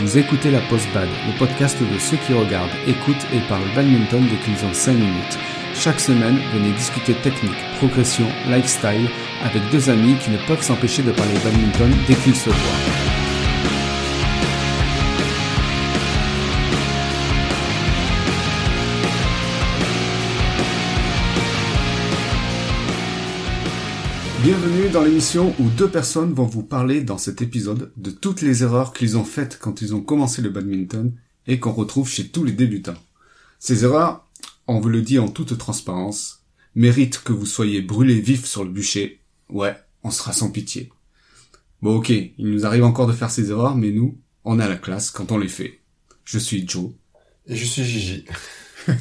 Vous écoutez la Post Bad, le podcast de ceux qui regardent, écoutent et parlent badminton dès qu'ils ont 5 minutes. Chaque semaine, venez discuter technique, progression, lifestyle avec deux amis qui ne peuvent s'empêcher de parler badminton dès qu'ils se voient. Bienvenue dans l'émission où deux personnes vont vous parler dans cet épisode de toutes les erreurs qu'ils ont faites quand ils ont commencé le badminton et qu'on retrouve chez tous les débutants. Ces erreurs, on vous le dit en toute transparence, méritent que vous soyez brûlés vifs sur le bûcher. Ouais, on sera sans pitié. Bon ok, il nous arrive encore de faire ces erreurs, mais nous, on a la classe quand on les fait. Je suis Joe. Et je suis Gigi.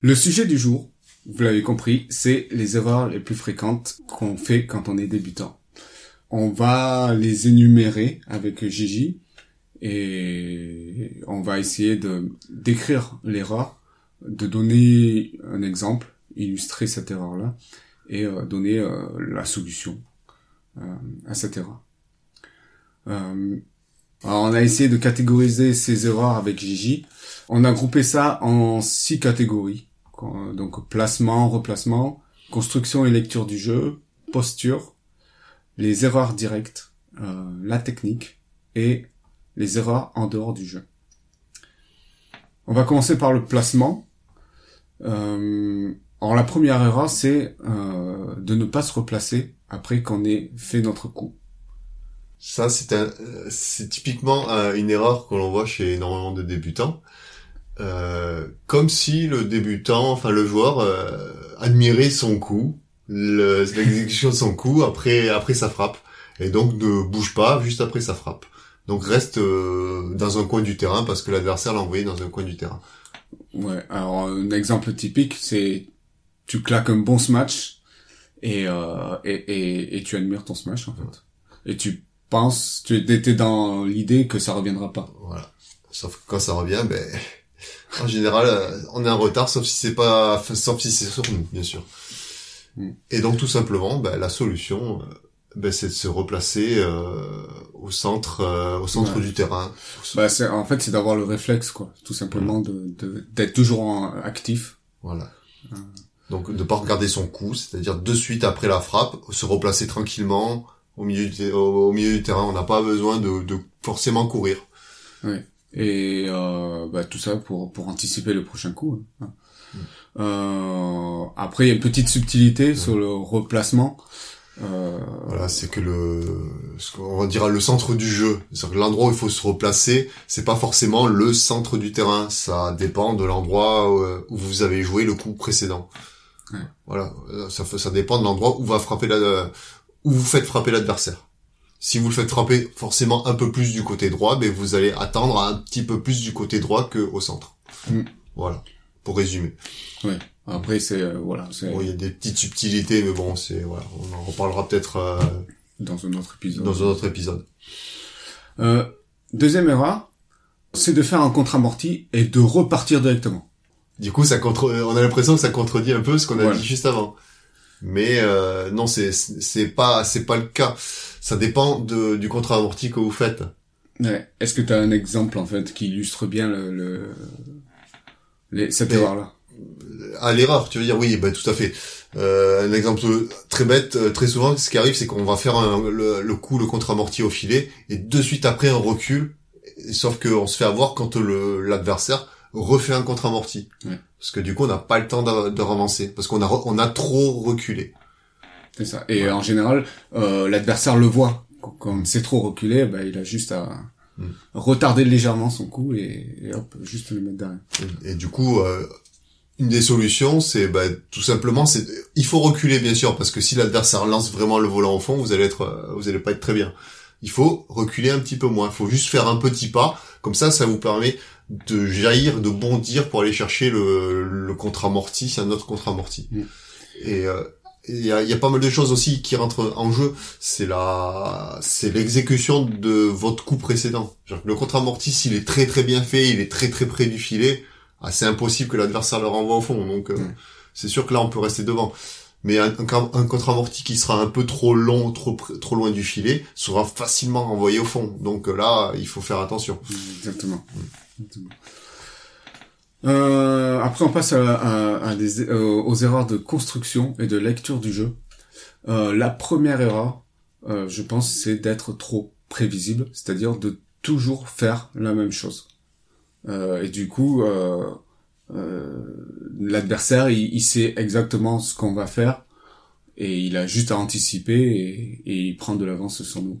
le sujet du jour, vous l'avez compris, c'est les erreurs les plus fréquentes qu'on fait quand on est débutant. On va les énumérer avec Gigi et on va essayer de décrire l'erreur, de donner un exemple, illustrer cette erreur-là et euh, donner euh, la solution euh, à cette erreur. alors on a essayé de catégoriser ces erreurs avec Gigi. On a groupé ça en six catégories donc placement, replacement, construction et lecture du jeu, posture, les erreurs directes, euh, la technique et les erreurs en dehors du jeu. On va commencer par le placement. Euh, alors la première erreur, c'est euh, de ne pas se replacer après qu'on ait fait notre coup. Ça, c'est un, c'est typiquement une erreur que l'on voit chez énormément de débutants. Euh, comme si le débutant, enfin le joueur, euh, admirait son coup, l'exécution de son coup après après sa frappe, et donc ne bouge pas juste après sa frappe. Donc reste euh, dans un coin du terrain parce que l'adversaire l'a envoyé dans un coin du terrain. Ouais. Alors un exemple typique, c'est tu claques un bon smash et, euh, et, et, et tu admires ton smash en fait. Et tu penses, tu étais dans l'idée que ça reviendra pas. Voilà. Sauf que quand ça revient, ben en général, euh, on est en retard, sauf si c'est pas, sauf si c'est sur nous, bien sûr. Mm. Et donc tout simplement, ben, la solution, euh, ben, c'est de se replacer euh, au centre, au centre du terrain. Bah, c'est, en fait, c'est d'avoir le réflexe, quoi, tout simplement, de, d'être toujours actif. Voilà. Donc de pas regarder son coup, c'est-à-dire de suite après la frappe, se replacer tranquillement au milieu du, au, milieu du terrain. On n'a pas besoin de, de forcément courir. Oui et euh, bah, tout ça pour pour anticiper le prochain coup. Hein. Mm. Euh, après, il y a une petite subtilité sur le replacement. Euh... Voilà, c'est que le, ce qu'on va dire le centre du jeu, c'est-à-dire que l'endroit où il faut se replacer, c'est pas forcément le centre du terrain. Ça dépend de l'endroit où vous avez joué le coup précédent. Ouais. Voilà, ça, ça dépend de l'endroit où va frapper la, où vous faites frapper l'adversaire. Si vous le faites frapper forcément un peu plus du côté droit, mais vous allez attendre un petit peu plus du côté droit que au centre. Mm. Voilà, pour résumer. Ouais. Après c'est euh, voilà, il y a des petites subtilités, mais bon, c'est voilà, on en reparlera peut-être euh, dans un autre épisode. Dans un autre épisode. Euh, deuxième erreur, c'est de faire un contre-amorti et de repartir directement. Du coup, ça contre, on a l'impression que ça contredit un peu ce qu'on a dit juste avant. Mais euh, non, c'est c'est pas c'est pas le cas ça dépend de, du contrat amorti que vous faites. Ouais. Est-ce que tu as un exemple en fait qui illustre bien le, le les, cette erreur-là? À l'erreur, tu veux dire? Oui, ben tout à fait. Euh, un exemple très bête, euh, très souvent, ce qui arrive, c'est qu'on va faire le, coup, le contre amorti au filet, et de suite après un recul, sauf qu'on se fait avoir quand l'adversaire refait un contre amorti. Ouais. Parce que du coup, on n'a pas le temps de, de parce qu'on a on a trop reculé. C'est ça. Et en général, euh, l'adversaire le voit. Quand c'est trop reculé, bah, il a juste à mm. retarder légèrement son coup et, hop, juste le mettre derrière. Et, du coup, euh, une des solutions, c'est bah, tout simplement, c'est il faut reculer bien sûr parce que si l'adversaire lance vraiment le volant au fond, vous allez être, euh, vous allez pas être très bien. Il faut reculer un petit peu moins. Il faut juste faire un petit pas. Comme ça, ça vous permet de jaillir, de bondir pour aller chercher le, le contre-amorti, c'est un autre contre-amorti. Mm. Et euh, il y a, y a, pas mal de choses aussi qui rentrent en jeu. C'est la, c'est l'exécution de votre coup précédent. Le contre-amorti, s'il est très très bien fait, il est très très près du filet, ah, c'est impossible que l'adversaire le renvoie au fond. Donc, euh, c'est sûr que là, on peut rester devant. Mais un, un, un contre-amorti qui sera un peu trop long, trop trop loin du filet, sera facilement renvoyé au fond. Donc euh, là, il faut faire attention. Exactement. Euh, après, on passe à, à- à des, euh, aux erreurs de construction et de lecture du jeu. Euh, la première erreur, euh, je pense, c'est d'être trop prévisible, c'est-à-dire de toujours faire la même chose. Euh, et du coup, l'adversaire, il, il sait exactement ce qu'on va faire et il a juste à anticiper et, et il prend de l'avance sur nous.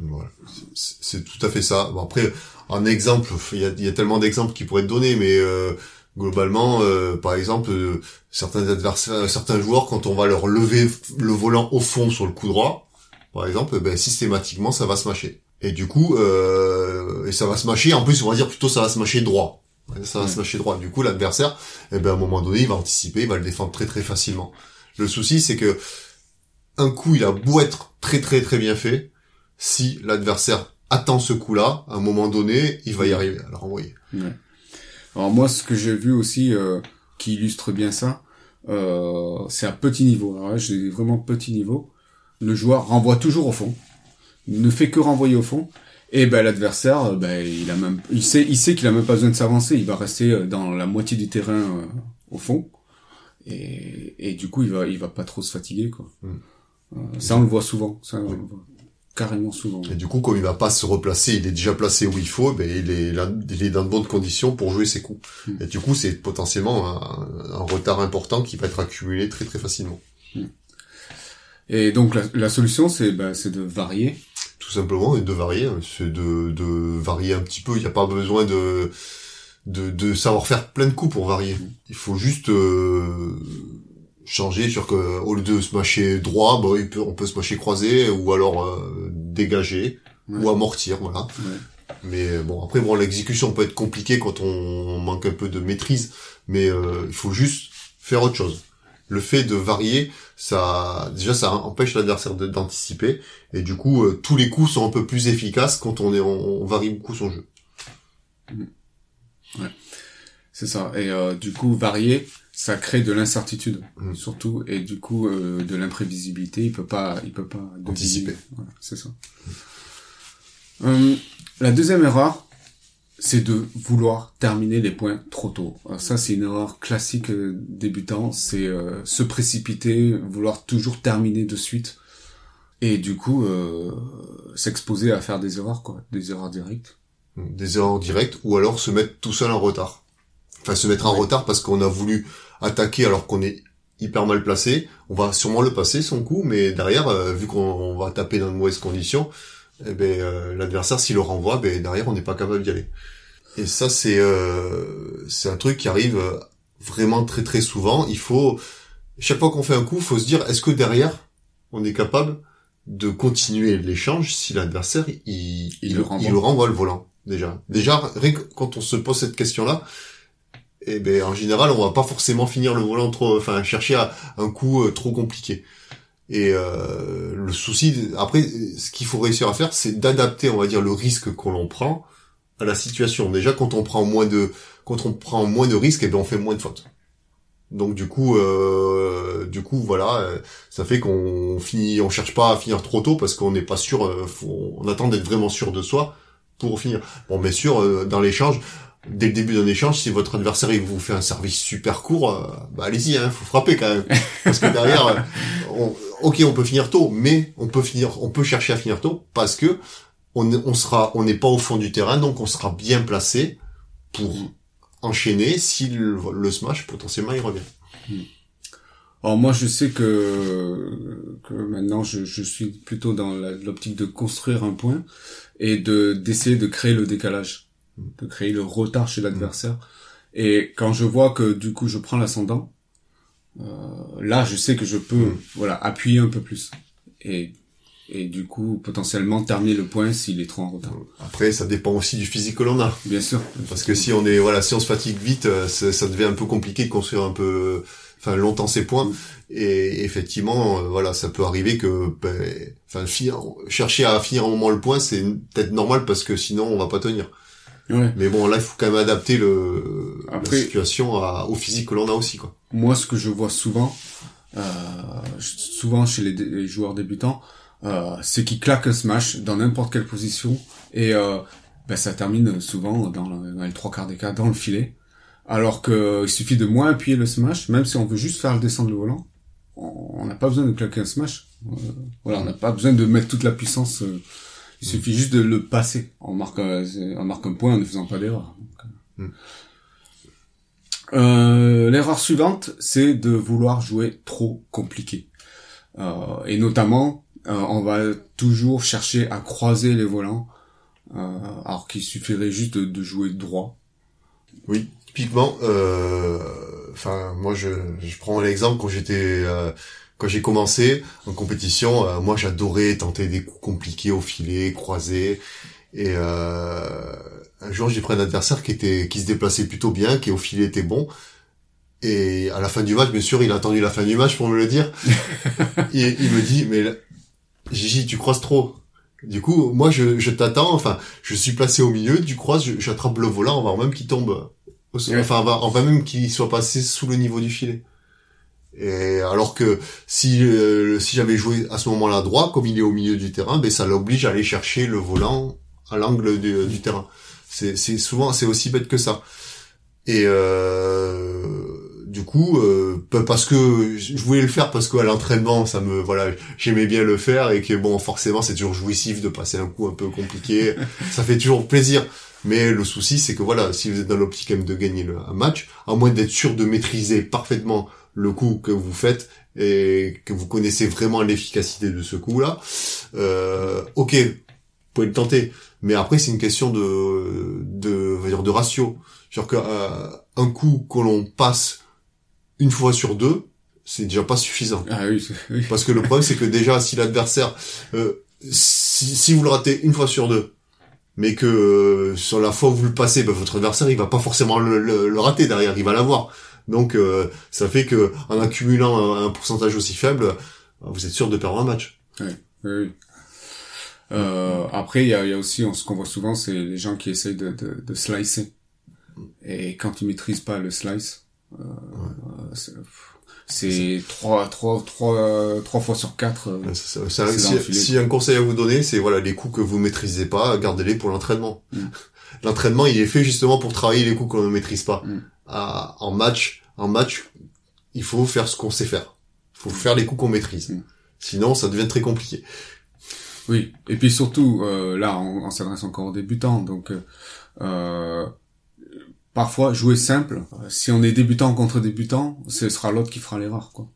Voilà. C'est tout à fait ça. Bon, après, un exemple, il y a, y a tellement d'exemples qui pourraient être donnés, mais euh, globalement, euh, par exemple, euh, certains adversaires, certains joueurs, quand on va leur lever le volant au fond sur le coup droit, par exemple, ben, systématiquement, ça va se mâcher. Et du coup, euh, et ça va se mâcher. En plus, on va dire plutôt ça va se mâcher droit. Ça va se mâcher droit. Du coup, l'adversaire, eh ben, à un moment donné, il va anticiper, il va le défendre très très facilement. Le souci, c'est que un coup, il a beau être très très très bien fait, si l'adversaire attend ce coup-là, à un moment donné, il va y arriver à le renvoyer. Ouais. Alors moi, ce que j'ai vu aussi euh, qui illustre bien ça, euh, c'est à petit niveau. Alors là, j'ai vraiment petit niveau. Le joueur renvoie toujours au fond, Il ne fait que renvoyer au fond. Et ben l'adversaire, euh, ben il a même, il sait, il sait qu'il a même pas besoin de s'avancer. Il va rester euh, dans la moitié du terrain euh, au fond. Et, et du coup, il va, il va pas trop se fatiguer quoi. Mm. Euh, ça, on le voit souvent. Ça, on le voit carrément souvent. Et du coup, comme il va pas se replacer, il est déjà placé où il faut, ben il est, là, il est dans de bonnes conditions pour jouer ses coups. Mm. Et du coup, c'est potentiellement un, un retard important qui va être accumulé très très facilement. Et donc la, la solution, c'est ben, c'est de varier. Tout simplement, et de varier, hein. c'est de, de varier un petit peu. Il n'y a pas besoin de, de, de savoir faire plein de coups pour varier. Il faut juste euh, changer sur que au lieu de se mâcher droit, bah, il peut, on peut se mâcher croisé ou alors euh, dégager Ouais. ou amortir, voilà. Ouais. Mais bon, après, bon, l'exécution peut être compliquée quand on manque un peu de maîtrise, mais euh, il faut juste faire autre chose. Le fait de varier, ça, déjà, ça empêche l'adversaire d'anticiper, et du coup, euh, tous les coups sont un peu plus efficaces quand on est, on, on varie beaucoup son jeu. C'est ça. Et euh, du coup, varier, ça crée de l'incertitude, Mm. surtout, et du coup, euh, de l'imprévisibilité. Il peut pas, il peut pas. Anticiper. Voilà, c'est ça. La deuxième erreur, c'est de vouloir terminer les points trop tôt. Alors ça, c'est une erreur classique euh, débutant. C'est euh, se précipiter, vouloir toujours terminer de suite, et du coup, euh, s'exposer à faire des erreurs, quoi, des erreurs directes. Des erreurs directes, ou alors se mettre tout seul en retard. Enfin, se mettre en Ouais. retard parce qu'on a voulu attaquer alors qu'on est hyper mal placé. On va sûrement le passer, son coup, mais derrière, euh, vu qu'on on va taper dans de mauvaises conditions, eh ben, euh, l'adversaire, s'il le renvoie, ben, derrière, on n'est pas capable d'y aller. Et ça, c'est euh, c'est un truc qui arrive euh, vraiment très très souvent. Il faut, chaque fois qu'on fait un coup, il faut se dire, est-ce que derrière, on est capable de continuer l'échange si l'adversaire, il, Il le renvoie. il le renvoie le volant, déjà. Déjà, quand on se pose cette question-là, eh ben, en général, on va pas forcément finir le volant trop, enfin, chercher à- un coup euh, trop compliqué. Et euh, le souci, après, ce qu'il faut réussir à faire, c'est d'adapter, on va dire, le risque qu'on l'on prend à la situation. Déjà, quand on prend moins de, quand on prend moins de risques, eh ben, on fait moins de fautes. Donc du coup, euh, du coup, voilà, euh, ça fait qu'on finit, on cherche pas à finir trop tôt parce qu'on n'est pas sûr. euh, on attend d'être vraiment sûr de soi pour finir. Bon, bien sûr, euh, dans l'échange, dès le début d'un échange, si votre adversaire il vous fait un service super court, bah allez-y, hein, faut frapper quand même, parce que derrière, on- ok, on peut finir tôt, mais on peut finir, on peut chercher à finir tôt parce que on, on sera, on n'est pas au fond du terrain, donc on sera bien placé pour enchaîner si le, le smash potentiellement il revient. Alors moi je sais que que maintenant je, je suis plutôt dans l'optique de construire un point et de d'essayer de créer le décalage, de créer le retard chez l'adversaire. Et quand je vois que du coup je prends l'ascendant, euh, là je sais que je peux voilà appuyer un peu plus. Et et du coup potentiellement terminer le point s'il est trop en retard. Après, ça dépend aussi du physique que l'on a. Bien sûr. Parce que si on est, voilà, si on se fatigue vite, euh, ça, ça devient un peu compliqué de construire un peu, enfin, longtemps ses points. Et effectivement, euh, voilà, ça peut arriver que, ben, enfin, finir- chercher à finir un moment le point, c'est peut-être normal parce que sinon on va pas tenir. Ouais. Mais bon, là, il faut quand même adapter le, Après- la situation à- au physique que l'on a aussi, quoi. moi ce que je vois souvent euh, souvent chez les, les joueurs débutants, euh, c'est qu'ils claquent un smash dans n'importe quelle position et euh, ben, ça termine souvent dans, le, dans les trois quarts des cas dans le filet. Alors que il suffit de moins appuyer le smash, même si on veut juste faire le descendre le volant, on n'a pas besoin de claquer un smash. Euh, voilà, on n'a pas besoin de mettre toute la puissance. euh, il suffit juste de le passer. On marque, un- on marque un point en ne faisant pas d'erreur. Euh. Mm. Euh, L'erreur suivante, c'est de vouloir jouer trop compliqué. Euh, et notamment, euh, on va toujours chercher à croiser les volants, euh, alors qu'il suffirait juste de, de jouer droit. Oui, typiquement, euh, enfin, moi, je, je prends l'exemple quand j'étais, euh, quand j'ai commencé en compétition, euh, moi, j'adorais tenter des coups compliqués au filet, croisés, et euh, un jour, j'ai pris un adversaire qui était, qui se déplaçait plutôt bien, qui au filet était bon, et à la fin du match, bien sûr, il a attendu la fin du match pour me le dire, et il me dit, mais Gigi, tu croises trop. Du coup, moi, je, je t'attends. Enfin, je suis placé au milieu. Tu croises, j'attrape le volant avant même qu'il tombe. au sol. Ouais. Enfin, avant même qu'il soit passé sous le niveau du filet. Et alors que si euh, si j'avais joué à ce moment-là droit, comme il est au milieu du terrain, ben ça l'oblige à aller chercher le volant à l'angle du, du terrain. C'est c'est souvent c'est aussi bête que ça. Et euh, du coup, euh, pa- parce que je voulais le faire parce qu'à l'entraînement, ça me voilà, j'aimais bien le faire et que bon, forcément, c'est toujours jouissif de passer un coup un peu compliqué. ça fait toujours plaisir. Mais le souci, c'est que voilà, si vous êtes dans l'optique même de gagner le, un match, à moins d'être sûr de maîtriser parfaitement le coup que vous faites et que vous connaissez vraiment l'efficacité de ce coup-là, euh, ok, vous pouvez le tenter. Mais après, c'est une question de, de, on va dire, de ratio. Genre que euh, un coup que l'on passe une fois sur deux, c'est déjà pas suffisant. Ah oui, oui. Parce que le problème, c'est que déjà, si l'adversaire, euh, si, si vous le ratez une fois sur deux, mais que euh, sur la fois où vous le passez, ben, votre adversaire, il va pas forcément le, le- le rater derrière, il va l'avoir. Donc, euh, ça fait que en accumulant un, un pourcentage aussi faible, vous êtes sûr de perdre un match. Oui, oui. Euh, après, il y a, y a aussi, on- ce qu'on voit souvent, c'est les gens qui essayent de, de, de slicer. Et quand ils maîtrisent pas le slice, euh, c'est- trois, trois, trois, trois fois sur quatre. euh, ça- si, un conseil à vous donner, c'est voilà les coups que vous maîtrisez pas, gardez-les pour l'entraînement. Mm. L'entraînement, il est fait justement pour travailler les coups qu'on ne maîtrise pas. Mm. À- en match, en match, il faut faire ce qu'on sait faire. Il faut faire les coups qu'on maîtrise. Mm. Sinon, ça devient très compliqué. Oui, et puis surtout, euh, là, on, on s'adresse encore aux débutants, donc euh, parfois jouer simple. euh, Si on est débutant contre débutant, ce sera l'autre qui fera l'erreur, quoi.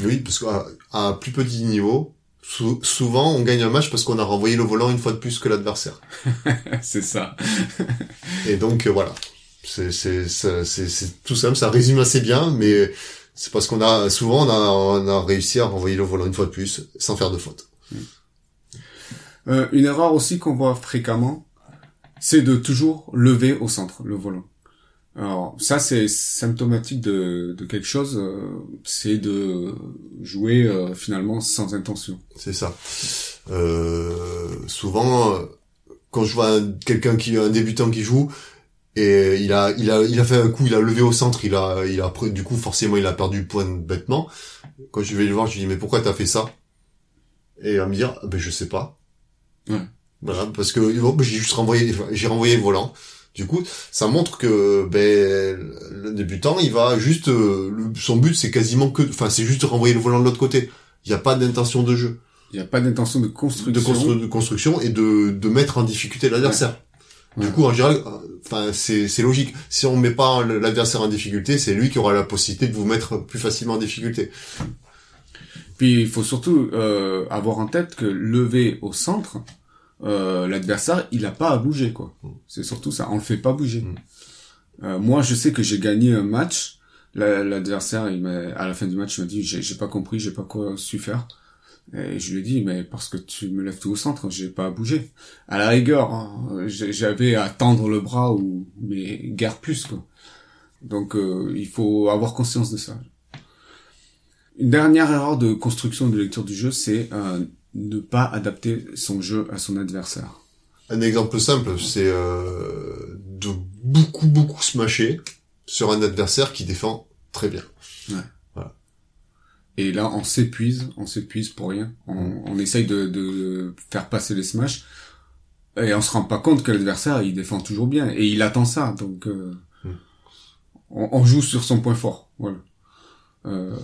Oui, parce qu'à à plus petit niveau, sou- souvent on gagne un match parce qu'on a renvoyé le volant une fois de plus que l'adversaire. c'est ça. Et donc euh, voilà, c'est c'est c'est c'est- c'est tout simple, ça résume assez bien, mais c'est parce qu'on a souvent on a on a réussi à renvoyer le volant une fois de plus sans faire de faute. Euh, une erreur aussi qu'on voit fréquemment, c'est de toujours lever au centre le volant. Alors ça c'est symptomatique de, de quelque chose, euh, c'est de jouer euh, finalement sans intention. C'est ça. Euh, souvent, euh, quand je vois un- quelqu'un qui un débutant qui joue et il a il a il a fait un coup, il a levé au centre, il a il a du coup forcément il a perdu point bêtement. Quand je vais le voir, je lui dis mais pourquoi t'as fait ça? Et il va me dire Ah ben je sais pas. Ouais. Voilà, parce que bon, ben, j'ai juste renvoyé j'ai renvoyé le volant. Du coup, ça montre que ben le débutant, il va juste euh, le- son but c'est quasiment que enfin c'est juste de renvoyer le volant de l'autre côté. Il n'y a pas d'intention de jeu Il n'y a pas d'intention de construction. de, constru- de construction et de, de mettre en difficulté l'adversaire. Ouais. Du coup, en général, enfin, c'est, c'est logique. Si on met pas l'adversaire en difficulté, c'est lui qui aura la possibilité de vous mettre plus facilement en difficulté. Puis il faut surtout euh, avoir en tête que lever au centre, euh, l'adversaire, il a pas à bouger quoi. Mm. C'est surtout ça, on le fait pas bouger. Mm. Euh, moi, je sais que j'ai gagné un match. La- L'adversaire, il m'a, à la fin du match, il m'a dit, j'ai pas compris, j'ai pas quoi su faire. Et je lui ai dit, mais parce que tu me lèves tout au centre, j'ai pas à bouger. À la rigueur, hein, j'avais à tendre le bras ou mais guère plus quoi. Donc euh, il faut avoir conscience de ça. Une dernière erreur de construction de lecture du jeu, c'est euh, ne pas adapter son jeu à son adversaire. Un exemple simple, c'est euh, de beaucoup beaucoup smasher sur un adversaire qui défend très bien. Et là, on s'épuise, on s'épuise pour rien. On, on essaye de, de faire passer les smash et on se rend pas compte que l'adversaire il défend toujours bien et il attend ça. Donc euh, Mm. on, on joue sur son point fort. Voilà. Euh,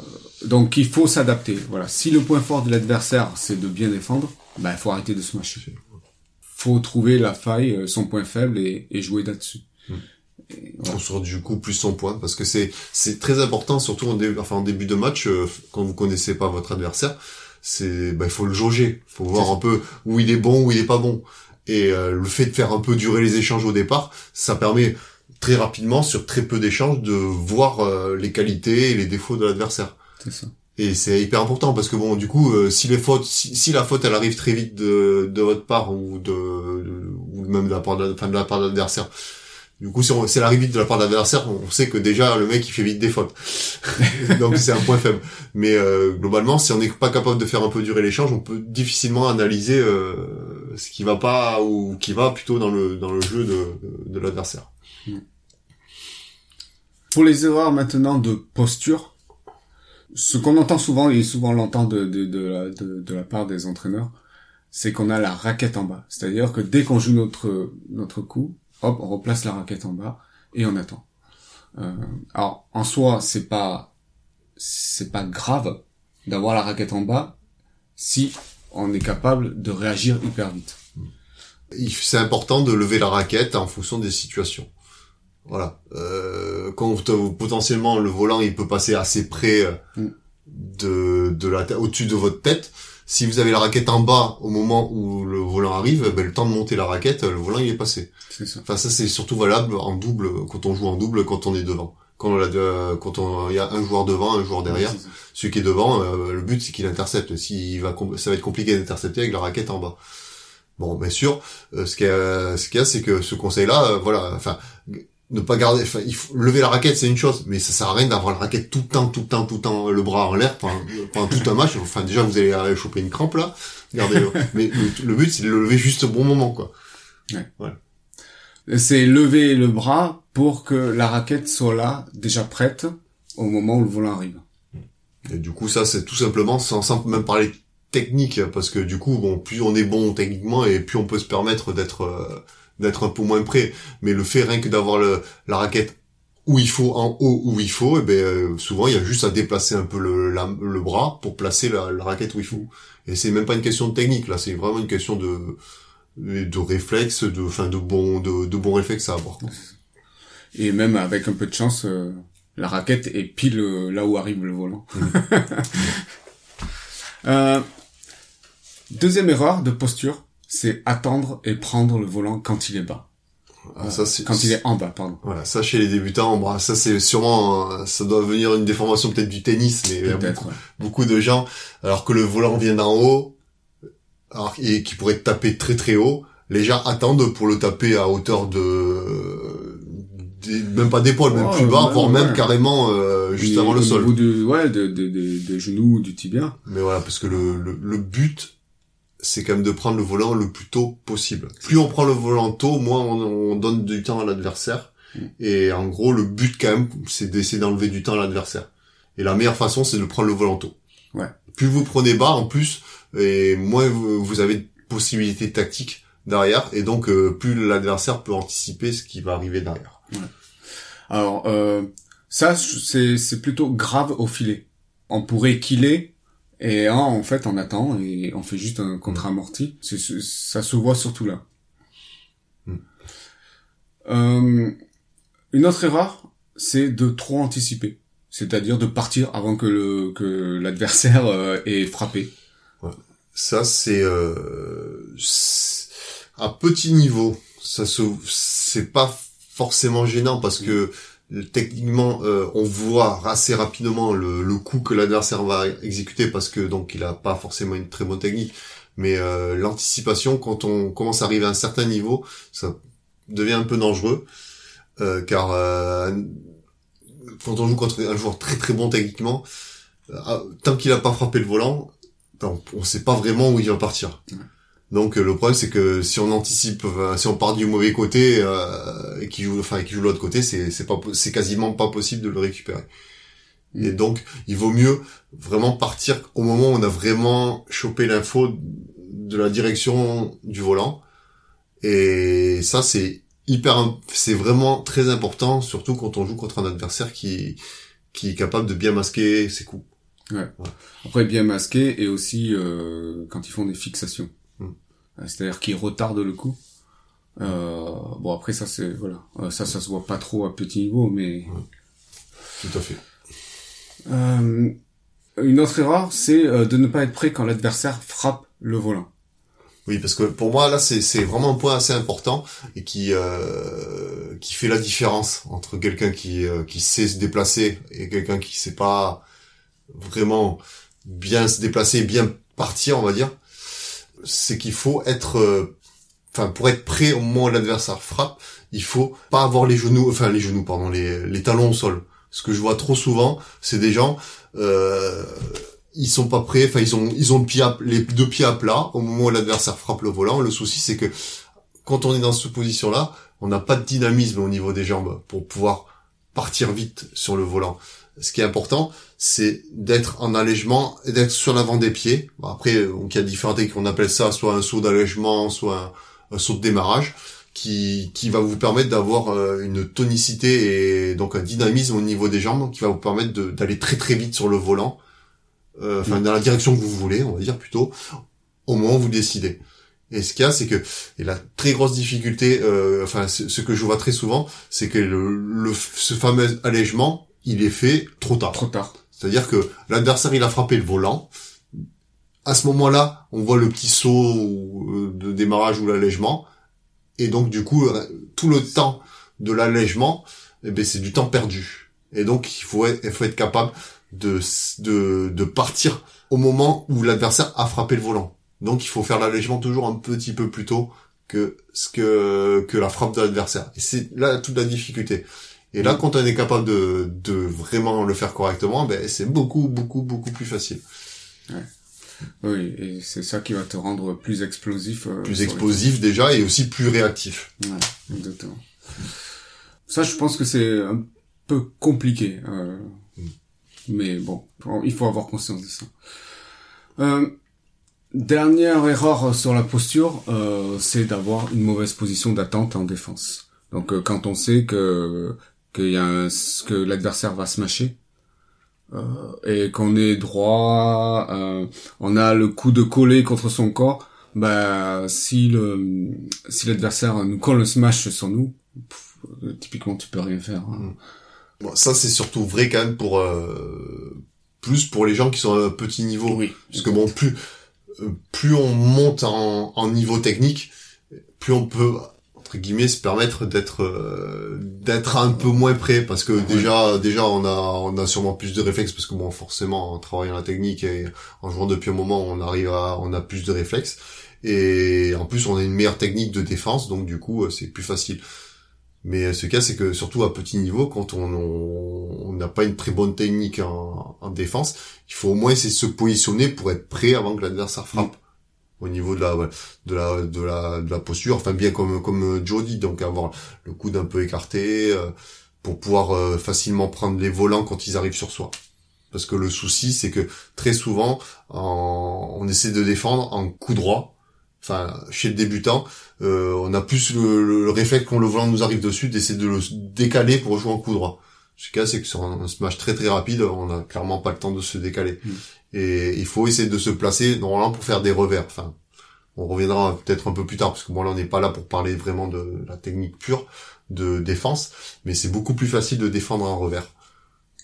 donc il faut s'adapter. Voilà. Si le point fort de l'adversaire c'est de bien défendre, ben il faut arrêter de smasher. Faut trouver la faille, euh, son point faible et, et jouer là-dessus. Mm. Et voilà. sur du coup plus son point parce que c'est c'est très important surtout en début enfin en début de match euh, quand vous connaissez pas votre adversaire c'est bah il faut le jauger faut voir un peu où il est bon où il est pas bon et euh, le fait de faire un peu durer les échanges au départ ça permet très rapidement sur très peu d'échanges de voir euh, les qualités et les défauts de l'adversaire. C'est ça. et c'est hyper important parce que bon du coup euh, si les fautes si, si la faute elle arrive très vite de, de votre part ou de, de- ou même de la part de, enfin, de la part de l'adversaire. Du coup si, on- si elle arrive vite de la part de l'adversaire on sait que déjà le mec il fait vite des fautes. Donc c'est un point faible. Mais euh, globalement si on n'est pas capable de faire un peu durer l'échange on peut difficilement analyser euh, ce qui va pas ou qui va plutôt dans le dans le jeu de, de l'adversaire Pour les erreurs maintenant de posture, ce qu'on entend souvent, et souvent l'entend de, la, part des entraîneurs, c'est qu'on a la raquette en bas. C'est-à-dire que dès qu'on joue notre, notre coup, hop, on replace la raquette en bas et on attend. Euh, alors, en soi, c'est pas, c'est pas grave d'avoir la raquette en bas si on est capable de réagir hyper vite. c'est important de lever la raquette en fonction des situations. Voilà. Euh, quand euh, potentiellement le volant il peut passer assez près euh, Mm. de de la au-dessus de votre tête. Si vous avez la raquette en bas au moment où le volant arrive, ben, le temps de monter la raquette, le volant il est passé. C'est ça. Enfin ça c'est surtout valable en double quand on joue en double quand on est devant. Quand on a de- quand on il y a un joueur devant, un joueur derrière, celui qui est devant, euh, le but c'est qu'il intercepte. S'il va, ça va être compliqué d'intercepter avec la raquette en bas. Bon, bien sûr, euh, ce qu'il y a, ce qu'il y a, c'est que ce conseil-là, euh, voilà, enfin, ne pas garder, enfin, il faut lever la raquette, c'est une chose, mais ça sert à rien d'avoir la raquette tout le temps, tout le temps, tout le temps, le bras en l'air pendant, pendant tout un match. Enfin, déjà, vous allez choper une crampe là, gardez-le. mais le, le but, c'est de le lever juste au bon moment, quoi. C'est lever le bras pour que la raquette soit là, déjà prête, au moment où le volant arrive. Et du coup, ça, c'est tout simplement, sans, sans même parler technique, parce que du coup, bon, plus on est bon techniquement, et plus on peut se permettre d'être euh, d'être un peu moins près. Mais le fait rien que d'avoir le, la raquette où il faut, en haut où il faut, et ben euh, souvent il y a juste à déplacer un peu le, la- le bras pour placer la, la raquette où il faut. Et c'est même pas une question de technique, là, c'est vraiment une question de de réflexe, de, enfin, de bon, de, de bons réflexes à avoir. quoi. Et même avec un peu de chance, euh, la raquette est pile euh, là où arrive le volant. Euh, deuxième erreur de posture, c'est attendre et prendre le volant quand il est bas. Ah, ça, c'est- quand il est en bas, pardon. Voilà, ça chez les débutants, bah, ça c'est sûrement, euh, ça doit venir une déformation peut-être du tennis, mais il y a Peut-être. beaucoup, ouais. beaucoup de gens, alors que le volant vient d'en haut, alors, et qui pourrait taper très très haut, les gens attendent pour le taper à hauteur de, des- même pas d'épaule, même plus bas, ouais, voire même carrément euh, juste Et avant le au sol. niveau du, ouais, de, de, de- des genoux ou du tibia. Mais voilà, parce que le, le, le but, c'est quand même de prendre le volant le plus tôt possible. Plus on prend le volant tôt, moins on, on donne du temps à l'adversaire. Mm. Et en gros, le but quand même, c'est d'essayer d'enlever du temps à l'adversaire. Et la meilleure façon, c'est de prendre le volant tôt. Ouais. Plus vous prenez bas, en plus, et moins vous, vous avez de possibilités tactiques derrière, et donc euh, plus l'adversaire peut anticiper ce qui va arriver derrière. Alors, euh, ça, c'est, c'est plutôt grave au filet. On pourrait killer, et hein, en fait, on attend, et on fait juste un contre-amorti. C'est, c'est- ça se voit surtout là. Mm. Euh, une autre erreur, c'est de trop anticiper. C'est-à-dire de partir avant que le que l'adversaire euh, ait frappé. Ça, c'est euh, à petit niveau. Ça se, c'est pas forcément gênant parce que euh, techniquement, euh, on voit assez rapidement le, le coup que l'adversaire va exécuter parce que donc il a pas forcément une très bonne technique. Mais euh, l'anticipation, quand on commence à arriver à un certain niveau, ça devient un peu dangereux euh, car euh, quand on joue contre un joueur très très bon techniquement, euh, tant qu'il a pas frappé le volant, on, on sait pas vraiment où il va partir. Ouais. Donc euh, le problème c'est que si on anticipe, si on part du mauvais côté euh, et qui joue, enfin qui joue de l'autre côté, c'est c'est pas c'est quasiment pas possible de le récupérer. Mm. Et donc, il vaut mieux vraiment partir au moment où on a vraiment chopé l'info de la direction du volant. Et ça, c'est hyper, c'est vraiment très important, surtout quand on joue contre un adversaire qui, qui est capable de bien masquer ses coups. Après, bien masqué et aussi euh, quand ils font des fixations. C'est-à-dire qu'ils retardent le coup. Euh, bon, après, ça, c'est... Voilà. Euh, ça, ça se voit pas trop à petit niveau, mais... Tout à fait. Euh, une autre erreur, c'est de ne pas être prêt quand l'adversaire frappe le volant. Oui, parce que pour moi là, c'est c'est vraiment un point assez important et qui euh, qui fait la différence entre quelqu'un qui euh, qui sait se déplacer et quelqu'un qui sait pas vraiment bien se déplacer, bien partir, on va dire. C'est qu'il faut être, euh, enfin pour être prêt au moment où l'adversaire frappe, il faut pas avoir les genoux, enfin les genoux, pardon, les talons au sol. Ce que je vois trop souvent, c'est des gens. Euh, ils sont pas prêts, enfin ils ont ils ont les deux pieds à plat au moment où l'adversaire frappe le volant. Le souci c'est que quand on est dans cette position-là, on n'a pas de dynamisme au niveau des jambes pour pouvoir partir vite sur le volant. Ce qui est important, c'est d'être en allègement et d'être sur l'avant des pieds. Bon, après, donc, il y a différentes techniques, on appelle ça soit un saut d'allègement, soit un, un saut de démarrage, qui, qui va vous permettre d'avoir euh, une tonicité et donc un dynamisme au niveau des jambes, qui va vous permettre d'aller très très vite sur le volant, euh, enfin dans la direction que vous voulez, on va dire plutôt, au moment où vous décidez. Et ce qu'il y a, c'est que et la très grosse difficulté, euh, enfin ce ce que je vois très souvent, c'est que le, le- ce fameux allègement, il est fait trop tard. Trop tard. C'est-à-dire que l'adversaire il a frappé le volant. À ce moment-là, on voit le petit saut euh, de démarrage ou l'allègement, et donc du coup euh, tout le temps de l'allègement, eh ben c'est du temps perdu. Et donc il faut être, il faut être capable de, de de partir au moment où l'adversaire a frappé le volant. Donc il faut faire l'allègement toujours un petit peu plus tôt que ce que que la frappe de l'adversaire. Et c'est là toute la difficulté. Et là, quand on est capable de, de vraiment le faire correctement, ben, c'est beaucoup, beaucoup, beaucoup plus facile. Oui, et c'est ça qui va te rendre plus explosif. euh, Plus les- explosif déjà et aussi plus réactif. Ouais, exactement. Ça, je pense que c'est un peu compliqué. euh, Mais bon, il faut avoir conscience de ça. Euh, dernière erreur sur la posture, euh, c'est d'avoir une mauvaise position d'attente en défense. Donc, euh, quand on sait que qu'il y a un, que l'adversaire va se mâcher euh, et qu'on est droit, euh, on a le coup de coller contre son corps. Bah, si le si l'adversaire nous colle le smash sur nous, pff, euh, typiquement tu peux rien faire. hein. Bon, ça, c'est surtout vrai quand même pour, euh, plus pour les gens qui sont à un petit niveau. Oui. Parce que bon, plus, euh, plus on monte en, en niveau technique, plus on peut, entre guillemets, se permettre d'être, euh, d'être un peu moins prêt. Parce que déjà, déjà, on a, on a sûrement plus de réflexes parce que bon, forcément, en travaillant la technique et en jouant depuis un moment, on arrive à, on a plus de réflexes. Et en plus, on a une meilleure technique de défense, donc du coup, euh, c'est plus facile. Mais euh, ce cas, c'est que surtout à petit niveau, quand on n'a pas une très bonne technique en, en défense, il faut au moins essayer de se positionner pour être prêt avant que l'adversaire frappe. Au niveau de la, de la, de la, de la posture, enfin bien comme comme Joe dit, donc avoir le coude un peu écarté euh, pour pouvoir euh, facilement prendre les volants quand ils arrivent sur soi. Parce que le souci, c'est que très souvent, en- on essaie de défendre en coup droit. Enfin, chez le débutant, euh, on a plus le, le- le réflexe quand le volant nous arrive dessus d'essayer de le décaler pour jouer en coup droit. Ce cas, c'est que sur un, smash très très rapide, on a clairement pas le temps de se décaler. Mm. Et il faut essayer de se placer normalement pour faire des revers. Enfin, on reviendra peut-être un peu plus tard parce que bon là on n'est pas là pour parler vraiment de la technique pure de défense, mais c'est beaucoup plus facile de défendre un revers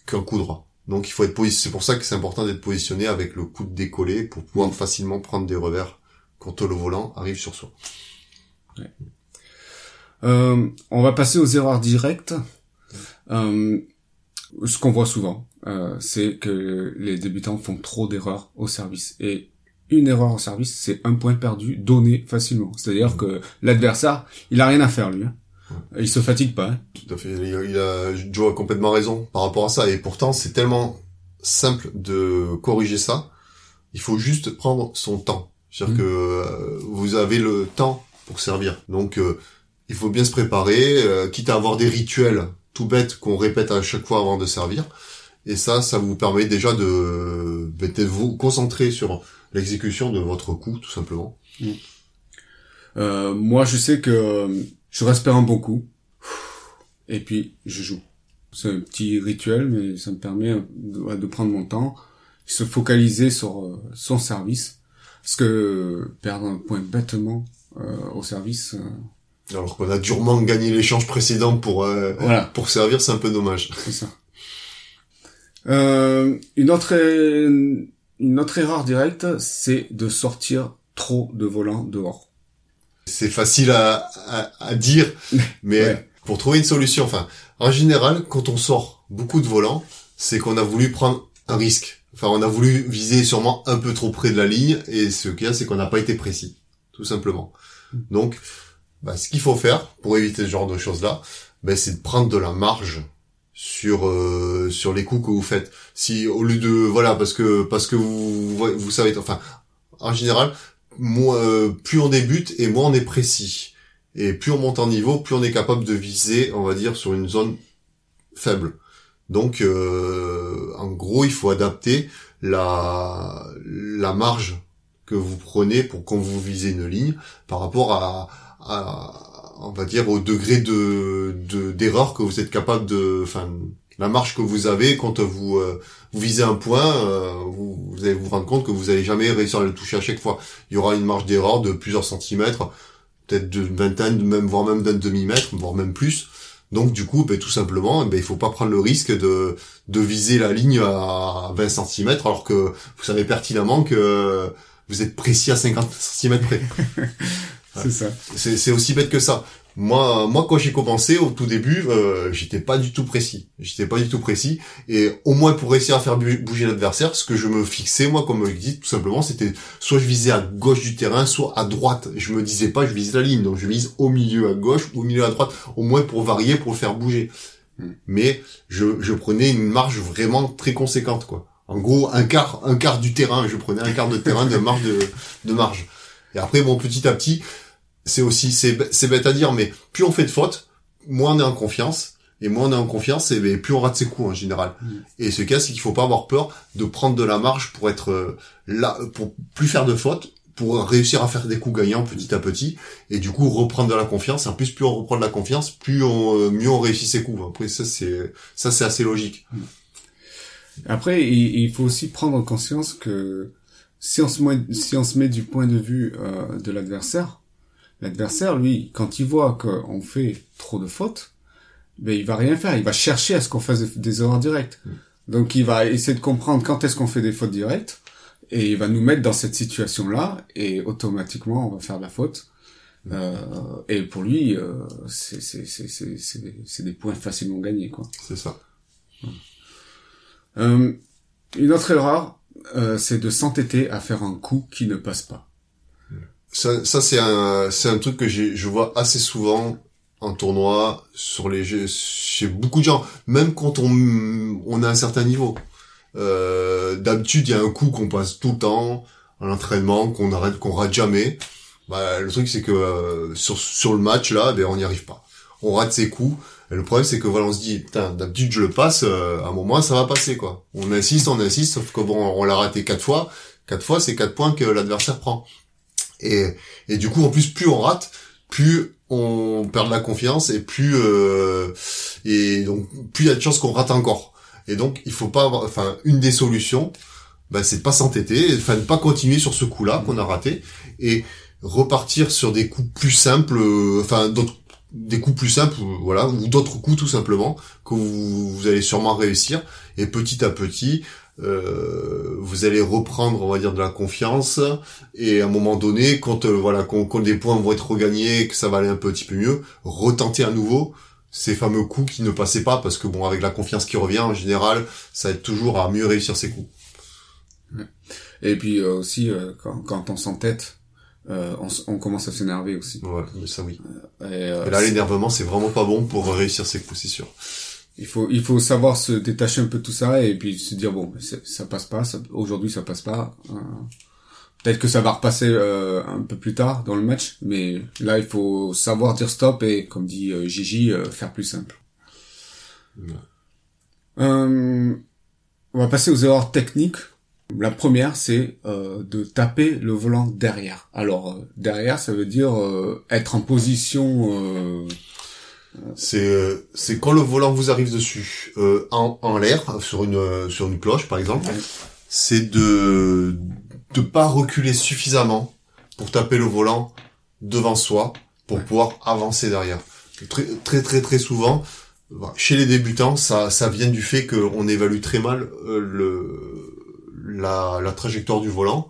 qu'un coup droit. Donc il faut être positionné. C'est pour ça que c'est important d'être positionné avec le coude décollé pour pouvoir facilement prendre des revers quand le volant arrive sur soi. Euh, on va passer aux erreurs directes. Euh, ce qu'on voit souvent, euh, c'est que les débutants font trop d'erreurs au service. Et une erreur au service, c'est un point perdu donné facilement. C'est-à-dire que l'adversaire, il a rien à faire lui. hein. Il se fatigue pas. hein. Tout à fait. Il a, Joe a complètement raison par rapport à ça. Et pourtant, c'est tellement simple de corriger ça. Il faut juste prendre son temps. C'est-à-dire Mm. que euh, vous avez le temps pour servir. Donc, euh, il faut bien se préparer, euh, quitte à avoir des rituels tout bêtes qu'on répète à chaque fois avant de servir. Et ça, ça vous permet déjà de, ben, de vous concentrer sur l'exécution de votre coup, tout simplement. Euh, moi, je sais que je respire un bon coup, et puis je joue. C'est un petit rituel, mais ça me permet de, de prendre mon temps, se focaliser sur euh, son service, parce que perdre un point bêtement euh, au service. euh, Alors qu'on a durement gagné l'échange précédent pour euh, voilà, pour servir, c'est un peu dommage. c'est ça. Euh, une autre é- une autre erreur directe, c'est de sortir trop de volants dehors. C'est facile à, à, à dire, mais Ouais. pour trouver une solution, enfin, en général, quand on sort beaucoup de volants, c'est qu'on a voulu prendre un risque. Enfin, on a voulu viser sûrement un peu trop près de la ligne, et ce qu'il y a, c'est qu'on n'a pas été précis, tout simplement. Donc, bah, ce qu'il faut faire pour éviter ce genre de choses-là, ben, c'est de prendre de la marge sur euh, sur les coups que vous faites. Si au lieu de voilà parce que parce que vous vous, savez enfin en général moins, euh, plus on débute et moins on est précis. Et plus on monte en niveau, plus on est capable de viser, on va dire, sur une zone faible. Donc, euh, en gros, il faut adapter la, la marge que vous prenez pour quand vous visez une ligne par rapport à, à on va dire, au degré de de- d'erreur que vous êtes capable de, enfin, la marge que vous avez quand vous euh, vous visez un point, euh, vous, allez vous rendre compte que vous allez jamais réussir à le toucher à chaque fois. Il y aura une marge d'erreur de plusieurs centimètres, peut-être d'une vingtaine, même voire même d'un demi-mètre, voire même plus. Donc du coup, ben, tout simplement, ben, il faut pas prendre le risque de, de viser la ligne à 20 centimètres alors que vous savez pertinemment que vous êtes précis à 50 centimètres près. C'est ça. C'est aussi bête que ça. Moi, moi, quand j'ai commencé au tout début, euh, j'étais pas du tout précis. J'étais pas du tout précis. Et au moins pour réussir à faire bouger l'adversaire, ce que je me fixais, moi, comme je dis, tout simplement, c'était soit je visais à gauche du terrain, soit à droite. Je me disais pas, je vise la ligne. Donc je vise au milieu à gauche, au milieu à droite, au moins pour varier, pour le faire bouger. Hmm. Mais je, je prenais une marge vraiment très conséquente, quoi. En gros, un quart, un quart du terrain. Je prenais un quart de terrain de marge de, de marge. Et après, bon, petit à petit, c'est aussi c'est bê- c'est bête à dire mais plus on fait de fautes moins on est en confiance et moins on est en confiance et ben, plus on rate ses coups en général. Mm. et ce cas c'est qu'il faut pas avoir peur de prendre de la marge pour être euh, là pour plus faire de fautes pour réussir à faire des coups gagnants petit à petit et du coup reprendre de la confiance. En plus plus on reprend de la confiance plus on euh, mieux on réussit ses coups. Après ça c'est ça c'est assez logique. Après, il, il faut aussi prendre conscience que si on se met, si on se met du point de vue euh, de l'adversaire, l'adversaire, lui, quand il voit qu'on fait trop de fautes, ben il va rien faire. Il va chercher à ce qu'on fasse des, erreurs directes. Donc il va essayer de comprendre quand est-ce qu'on fait des fautes directes et il va nous mettre dans cette situation-là et automatiquement on va faire de la faute. Euh, et pour lui, euh, c'est des points facilement gagnés quoi. c'est ça Euh, une autre erreur, euh, c'est de s'entêter à faire un coup qui ne passe pas. Ça, ça c'est un, c'est un truc que je vois assez souvent en tournoi sur les chez beaucoup de gens, même quand on, on a un certain niveau. Euh, d'habitude, il y a un coup qu'on passe tout le temps à l'entraînement, qu'on arrête, qu'on rate jamais. Bah, le truc c'est que euh, sur sur le match là, ben on n'y arrive pas. On rate ses coups. Et le problème c'est que voilà, on se dit, putain, d'habitude je le passe, euh, à un moment ça va passer quoi. On insiste, on insiste, sauf que bon, on l'a raté quatre fois. Quatre fois, c'est quatre points que l'adversaire prend. Et, et du coup, en plus, plus on rate, plus on perd la confiance et plus euh, et donc plus il y a de chances qu'on rate encore. Et donc, il faut pas avoir, enfin, une des solutions, bah, c'est de pas s'entêter, enfin, de pas continuer sur ce coup-là qu'on a raté et repartir sur des coups plus simples, euh, enfin, d'autres des coups plus simples, voilà, ou d'autres coups tout simplement que vous allez sûrement réussir. Et petit à petit, euh, vous allez reprendre, on va dire, de la confiance. Et à un moment donné, quand euh, voilà, quand, quand des points vont être regagnés, que ça va aller un petit peu mieux, retenter à nouveau ces fameux coups qui ne passaient pas, parce que bon, avec la confiance qui revient, en général, ça aide toujours à mieux réussir ses coups. Et puis euh, aussi, euh, quand, quand on s'entête, euh, on, on commence à s'énerver aussi. Ouais, ça oui. Et, euh, Et là, l'énervement, c'est vraiment pas bon pour réussir ses coups, c'est sûr. Il faut il faut savoir se détacher un peu de tout ça et puis se dire bon, ça passe pas, ça- aujourd'hui ça passe pas. euh, Peut-être que ça va repasser euh, un peu plus tard dans le match, mais là il faut savoir dire stop et comme dit euh, Gigi, euh, faire plus simple. Ouais. Euh, On va passer aux erreurs techniques. La première, c'est euh, de taper le volant derrière. Alors euh, derrière, ça veut dire euh, être en position. Euh, C'est euh, c'est quand le volant vous arrive dessus euh, en, en l'air sur une euh, sur une cloche par exemple, c'est de de pas reculer suffisamment pour taper le volant devant soi pour Ouais. pouvoir avancer derrière. Très très très très souvent bah, chez les débutants ça ça vient du fait qu'on évalue très mal euh, le la la trajectoire du volant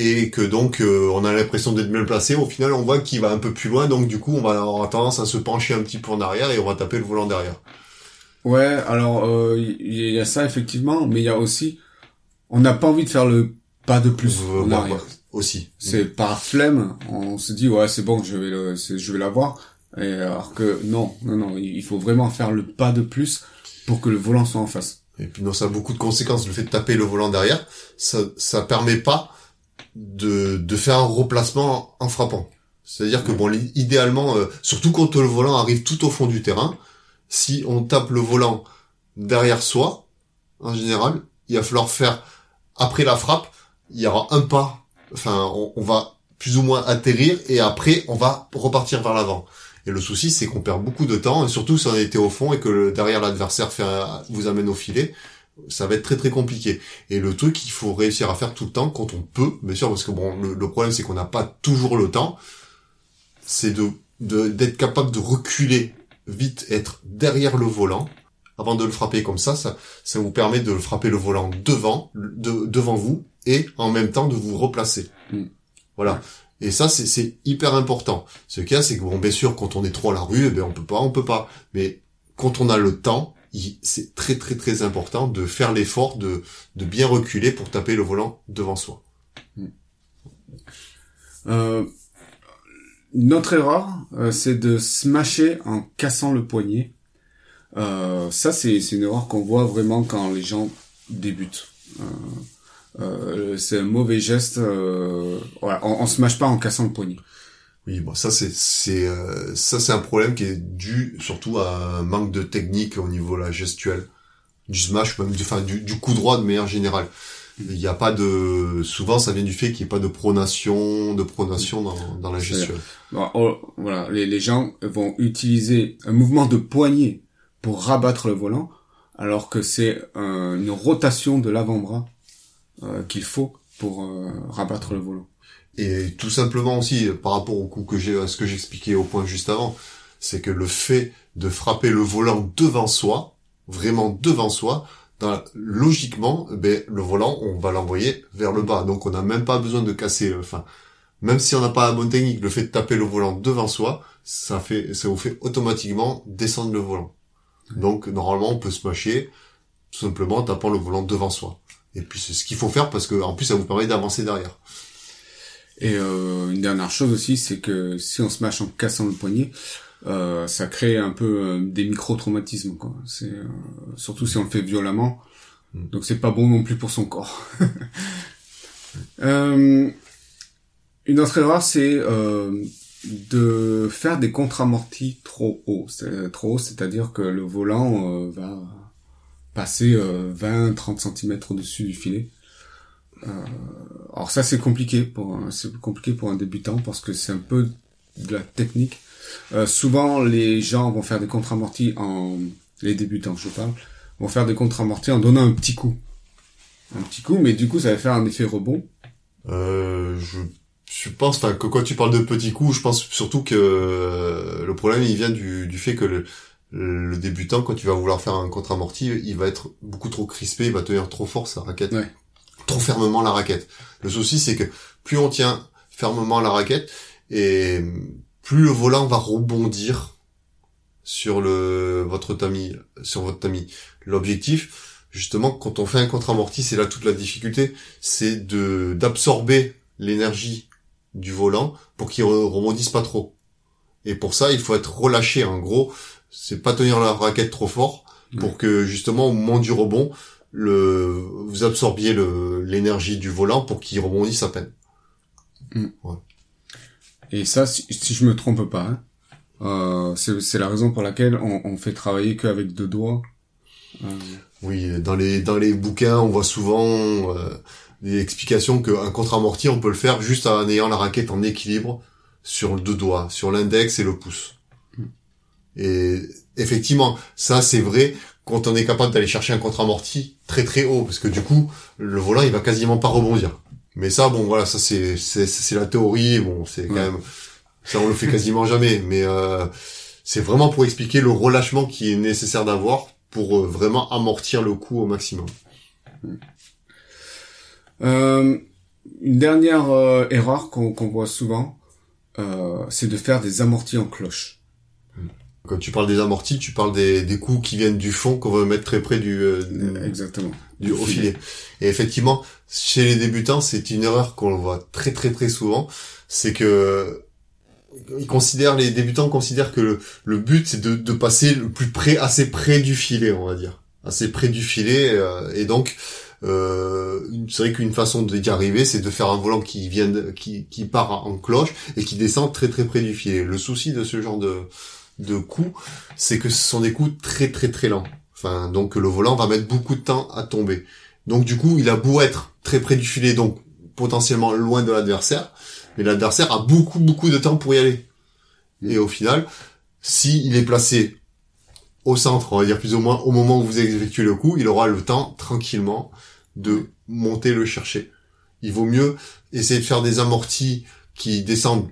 et que donc euh, on a l'impression d'être bien placé. Au final, on voit qu'il va un peu plus loin, donc du coup, on va avoir tendance à se pencher un petit peu en arrière et on va taper le volant derrière. Ouais, alors euh, il y a ça effectivement, mais il y a aussi, on n'a pas envie de faire le pas de plus Euh, en bon, arrière. bah, aussi. C'est par flemme, on se dit ouais c'est bon, je vais le, je vais l'avoir. Et alors que non, non, non, il faut vraiment faire le pas de plus pour que le volant soit en face. Et puis non, ça a beaucoup de conséquences. Le fait de taper le volant derrière, ça ça permet pas de de faire un replacement en frappant. C'est-à-dire que bon, idéalement, euh, surtout quand le volant arrive tout au fond du terrain, si on tape le volant derrière soi, en général, il va falloir faire après la frappe, il y aura un pas. Enfin, on, on va plus ou moins atterrir et après on va repartir vers l'avant. Et le souci, c'est qu'on perd beaucoup de temps, et surtout si on était au fond et que le- derrière l'adversaire vous amène au filet, ça va être très très compliqué. Et le truc qu'il faut réussir à faire tout le temps, quand on peut, bien sûr, parce que bon, le, le problème c'est qu'on n'a pas toujours le temps, c'est de de- d'être capable de reculer vite, être derrière le volant avant de le frapper comme ça, ça, ça vous permet de frapper le volant devant, de, devant vous, et en même temps de vous replacer. Mm. Voilà. Et ça, c'est, hyper important. Ce qu'il y a, c'est que bon, bien sûr, quand on est trop à la rue, eh ben, on peut pas, on peut pas. Mais quand on a le temps, c'est très très très important de faire l'effort de, de bien reculer pour taper le volant devant soi. Euh, une autre erreur, euh, c'est de smasher en cassant le poignet. Euh, ça, c'est une erreur qu'on voit vraiment quand les gens débutent. Euh, euh, c'est un mauvais geste. Euh, voilà, on, on smash pas en cassant le poignet. Oui, bon, ça c'est c'est euh, ça c'est un problème qui est dû surtout à un manque de technique au niveau la gestuelle du smash, même du, enfin du, du coup droit de manière générale. Il n'y a pas de souvent ça vient du fait qu'il n'y ait pas de pronation, de pronation dans, dans la gestuelle. Bon, oh, voilà, les, les gens vont utiliser un mouvement de poignet pour rabattre le volant, alors que c'est une rotation de l'avant-bras euh, qu'il faut pour euh, rabattre le volant. Et tout simplement aussi par rapport au coup que j'ai à ce que j'expliquais au point juste avant, c'est que le fait de frapper le volant devant soi, vraiment devant soi, logiquement, ben, le volant, on va l'envoyer vers le bas. Donc on n'a même pas besoin de casser, euh, enfin, même si on n'a pas la bonne technique, le fait de taper le volant devant soi, ça fait, ça vous fait automatiquement descendre le volant. Donc normalement, on peut se mâcher tout simplement en tapant le volant devant soi. Et puis c'est ce qu'il faut faire parce que en plus ça vous permet d'avancer derrière. Et euh, une dernière chose aussi, c'est que si on se mâche en cassant le poignet, euh, ça crée un peu euh, des micro-traumatismes. quoi. C'est euh, surtout si on le fait violemment. Mm. Donc c'est pas bon non plus pour son corps. Euh, une autre erreur, c'est euh, de faire des contre-amortis trop hauts. C'est- Trop haut, c'est-à-dire que le volant va passer euh, 20-30 cm au-dessus du filet. Euh, alors ça c'est compliqué pour un- c'est compliqué pour un débutant parce que c'est un peu de la technique. Euh, souvent les gens vont faire des contre-amortis en les débutants je parle vont faire des contre-amortis en donnant un petit coup. Un petit coup mais du coup ça va faire un effet rebond. Euh, je, je pense, que quand tu parles de petits coups, je pense surtout que euh, le problème, il vient du, du fait que le, le débutant, quand tu vas vouloir faire un contre-amorti, il va être beaucoup trop crispé, il va tenir trop fort sa raquette, Ouais. Trop fermement la raquette. Le souci, c'est que plus on tient fermement la raquette, et plus le volant va rebondir sur le votre tamis, sur votre tamis. L'objectif, justement, quand on fait un contre-amorti, c'est là toute la difficulté, c'est de d'absorber l'énergie du volant pour qu'il re- rebondisse pas trop. Et pour ça, il faut être relâché. En gros, c'est pas tenir la raquette trop fort pour que justement au moment du rebond, le vous absorbiez le l'énergie du volant pour qu'il rebondisse à peine. Et ça si, si je me trompe pas, hein, euh, c'est la raison pour laquelle on, on fait travailler qu'avec deux doigts Oui, dans les dans les bouquins, on voit souvent euh, des explications qu'un contre-amorti, on peut le faire juste en ayant la raquette en équilibre sur deux doigts, sur l'index et le pouce. Hmm. Et effectivement, ça c'est vrai quand on est capable d'aller chercher un contre-amorti très très haut, parce que du coup, le volant il va quasiment pas rebondir. Mais ça, bon voilà, ça c'est c'est c'est la théorie, bon c'est quand Ouais. même ça on le fait quasiment jamais, mais euh, c'est vraiment pour expliquer le relâchement qui est nécessaire d'avoir pour euh, vraiment amortir le coup au maximum. Euh, une dernière euh, erreur qu'on qu'on voit souvent, euh, c'est de faire des amortis en cloche. Quand tu parles des amortis, tu parles des, des coups qui viennent du fond qu'on veut mettre très près du, euh, Exactement. du au filet. Et effectivement, chez les débutants, c'est une erreur qu'on voit très très très souvent, c'est que ils considèrent les débutants considèrent que le, le but c'est de, de passer le plus près, assez près du filet, on va dire, assez près du filet, euh, et donc euh, c'est vrai qu'une façon d'y arriver, c'est de faire un volant qui vient, qui, qui part en cloche et qui descend très très près du filet. Le souci de ce genre de de coups, c'est que ce sont des coups très très très lents. Enfin, donc le volant va mettre beaucoup de temps à tomber. Donc du coup, il a beau être très près du filet, donc potentiellement loin de l'adversaire, mais l'adversaire a beaucoup beaucoup de temps pour y aller. Et au final, si il est placé au centre, on va dire plus ou moins au moment où vous effectuez le coup, il aura le temps tranquillement de monter le chercher. Il vaut mieux essayer de faire des amortis qui descendent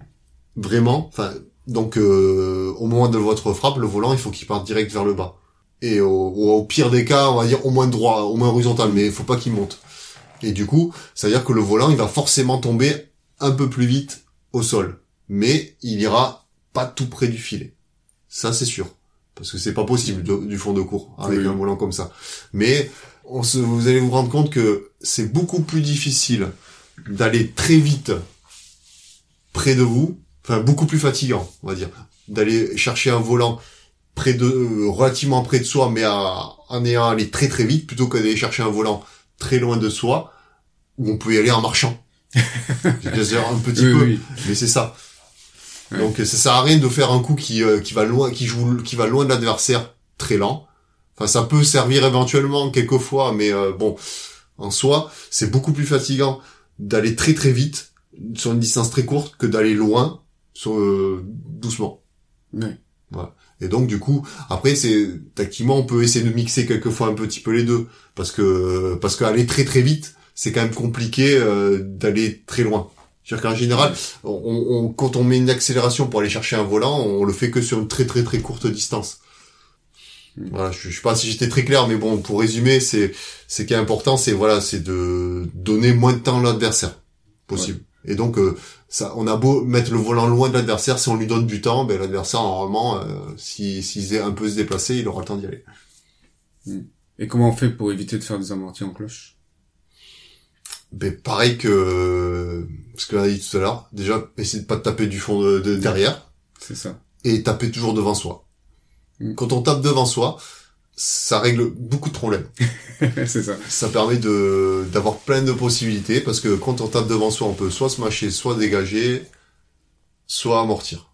vraiment, enfin donc euh, au moment de votre frappe, le volant il faut qu'il parte direct vers le bas. Et au, pire des cas, on va dire au moins droit, au moins horizontal, mais il faut pas qu'il monte. Et du coup, ça veut dire que le volant il va forcément tomber un peu plus vite au sol, mais il ira pas tout près du filet. Ça c'est sûr, parce que c'est pas possible de- du fond de cours avec Oui. un volant comme ça. Mais on se, vous allez vous rendre compte que c'est beaucoup plus difficile d'aller très vite près de vous, enfin beaucoup plus fatigant, on va dire, d'aller chercher un volant près de euh, relativement près de soi, mais à, en ayant allé très très vite, plutôt que d'aller chercher un volant très loin de soi, où on peut y aller en marchant. J'exagère un petit Oui, peu, oui. mais c'est ça. Donc ça sert à rien de faire un coup qui euh, qui va loin, qui joue, qui va loin de l'adversaire, très lent. Enfin, ça peut servir éventuellement quelquefois, mais euh, bon, en soi, c'est beaucoup plus fatigant d'aller très très vite sur une distance très courte que d'aller loin sur euh, doucement. Ouais. Et donc du coup, après c'est tactiquement on peut essayer de mixer quelquefois un petit peu les deux parce que parce qu'aller très très vite, c'est quand même compliqué euh, d'aller très loin. C'est-à-dire qu'en général, on, on- quand on met une accélération pour aller chercher un volant, on le fait que sur une très très très courte distance. Mm. Voilà, je, je sais pas si j'étais très clair, mais bon, pour résumer, c'est c'est qui est important, c'est voilà, c'est de donner moins de temps à l'adversaire possible. Et donc euh, ça, on a beau mettre le volant loin de l'adversaire, si on lui donne du temps, ben l'adversaire normalement, euh, si s'il sait un peu se déplacer, il aura le temps d'y aller. Et comment on fait pour éviter de faire des amortis en cloche? Ben pareil que ce que l'a dit tout à l'heure. Déjà, essayer de pas taper du fond de, de derrière C'est ça. et taper toujours devant soi. Mm. Quand on tape devant soi, ça règle beaucoup de problèmes. c'est ça. Ça permet de d'avoir plein de possibilités parce que quand on tape devant soi, on peut soit se mâcher, soit dégager, soit amortir.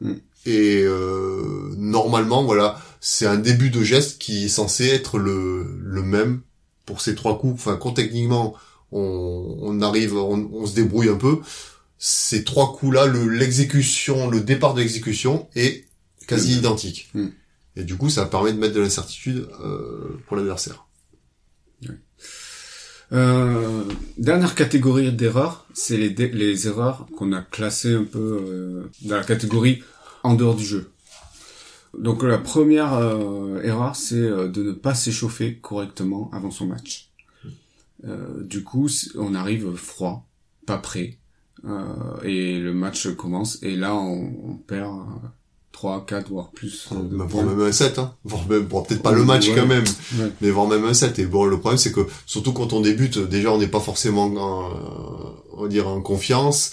Mm. Et euh, normalement, voilà, c'est un début de geste qui est censé être le le même pour ces trois coups. Enfin, quand techniquement on, on arrive, on, on se débrouille un peu, ces trois coups-là, le l'exécution, le départ de l'exécution est quasi Mm. identique. Mm. Et du coup, ça permet de mettre de l'incertitude euh, pour l'adversaire. Euh, dernière catégorie d'erreurs, c'est les, erreurs qu'on a classées un peu euh, dans la catégorie en dehors du jeu. Donc la première erreur, c'est de ne pas s'échauffer correctement avant son match. Du coup, on arrive froid, pas prêt, et le match commence, et là on, perd 3, 4, voire plus. euh, de points. voire même un 7, hein. Voire même, bon, peut-être pas le match Ouais. quand même, Ouais. mais voire même un 7. Et bon, le problème, c'est que, surtout quand on débute, déjà, on n'est pas forcément, en, euh, on va dire, en confiance,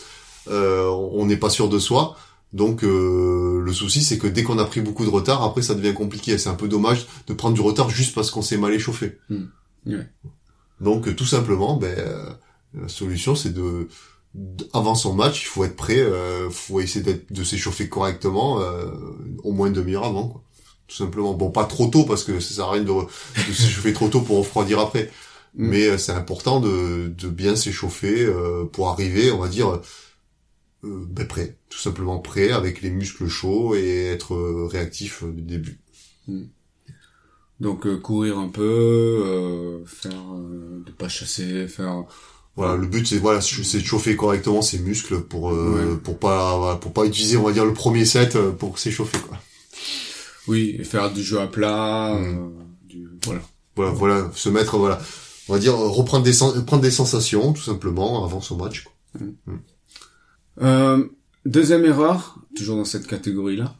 euh, on n'est pas sûr de soi. Donc, euh, le souci, c'est que dès qu'on a pris beaucoup de retard, après, ça devient compliqué. C'est un peu dommage de prendre du retard juste parce qu'on s'est mal échauffé. Hmm. Donc, tout simplement, ben, euh, la solution, c'est de, avant son match, il faut être prêt, euh, faut essayer d'être, de s'échauffer correctement, euh, au moins une demi-heure avant, quoi. tout simplement. Bon, pas trop tôt parce que ça sert à rien de, de s'échauffer trop tôt pour refroidir après. Mm. Mais euh, c'est important de, de bien s'échauffer euh, pour arriver, on va dire, euh, ben, prêt, tout simplement prêt avec les muscles chauds et être euh, réactif du début. Donc euh, courir un peu, euh, faire euh, de pas chasser, faire Voilà, le but c'est voilà, c'est de chauffer correctement ses muscles pour euh, pour pas voilà, pour pas utiliser on va dire le premier set euh, pour s'échauffer quoi. oui, et faire du jeu à plat, Mm. euh, du voilà. Voilà, voilà, se mettre voilà, on va dire reprendre des sen- prendre des sensations tout simplement avant son match. quoi. Euh, deuxième erreur, toujours dans cette catégorie-là,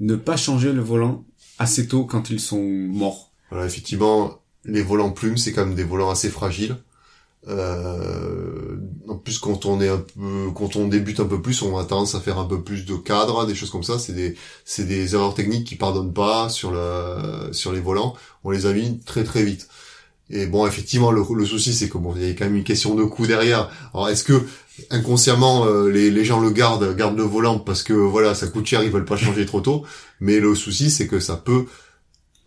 ne pas changer le volant assez tôt quand ils sont morts. Voilà, effectivement, les volants plumes, c'est quand même des volants assez fragiles. Euh, en plus, quand on est un peu, quand on débute un peu plus, on a tendance à faire un peu plus de cadre, des choses comme ça. C'est des, c'est des erreurs techniques qui pardonnent pas sur le, sur les volants. On les a mis très très vite. Et bon, effectivement, le, le souci, c'est que bon, il y a quand même une question de coût derrière. Alors, est-ce que inconsciemment, euh, les, les gens le gardent, gardent le volant parce que voilà, ça coûte cher, ils veulent pas changer trop tôt. Mais le souci, c'est que ça peut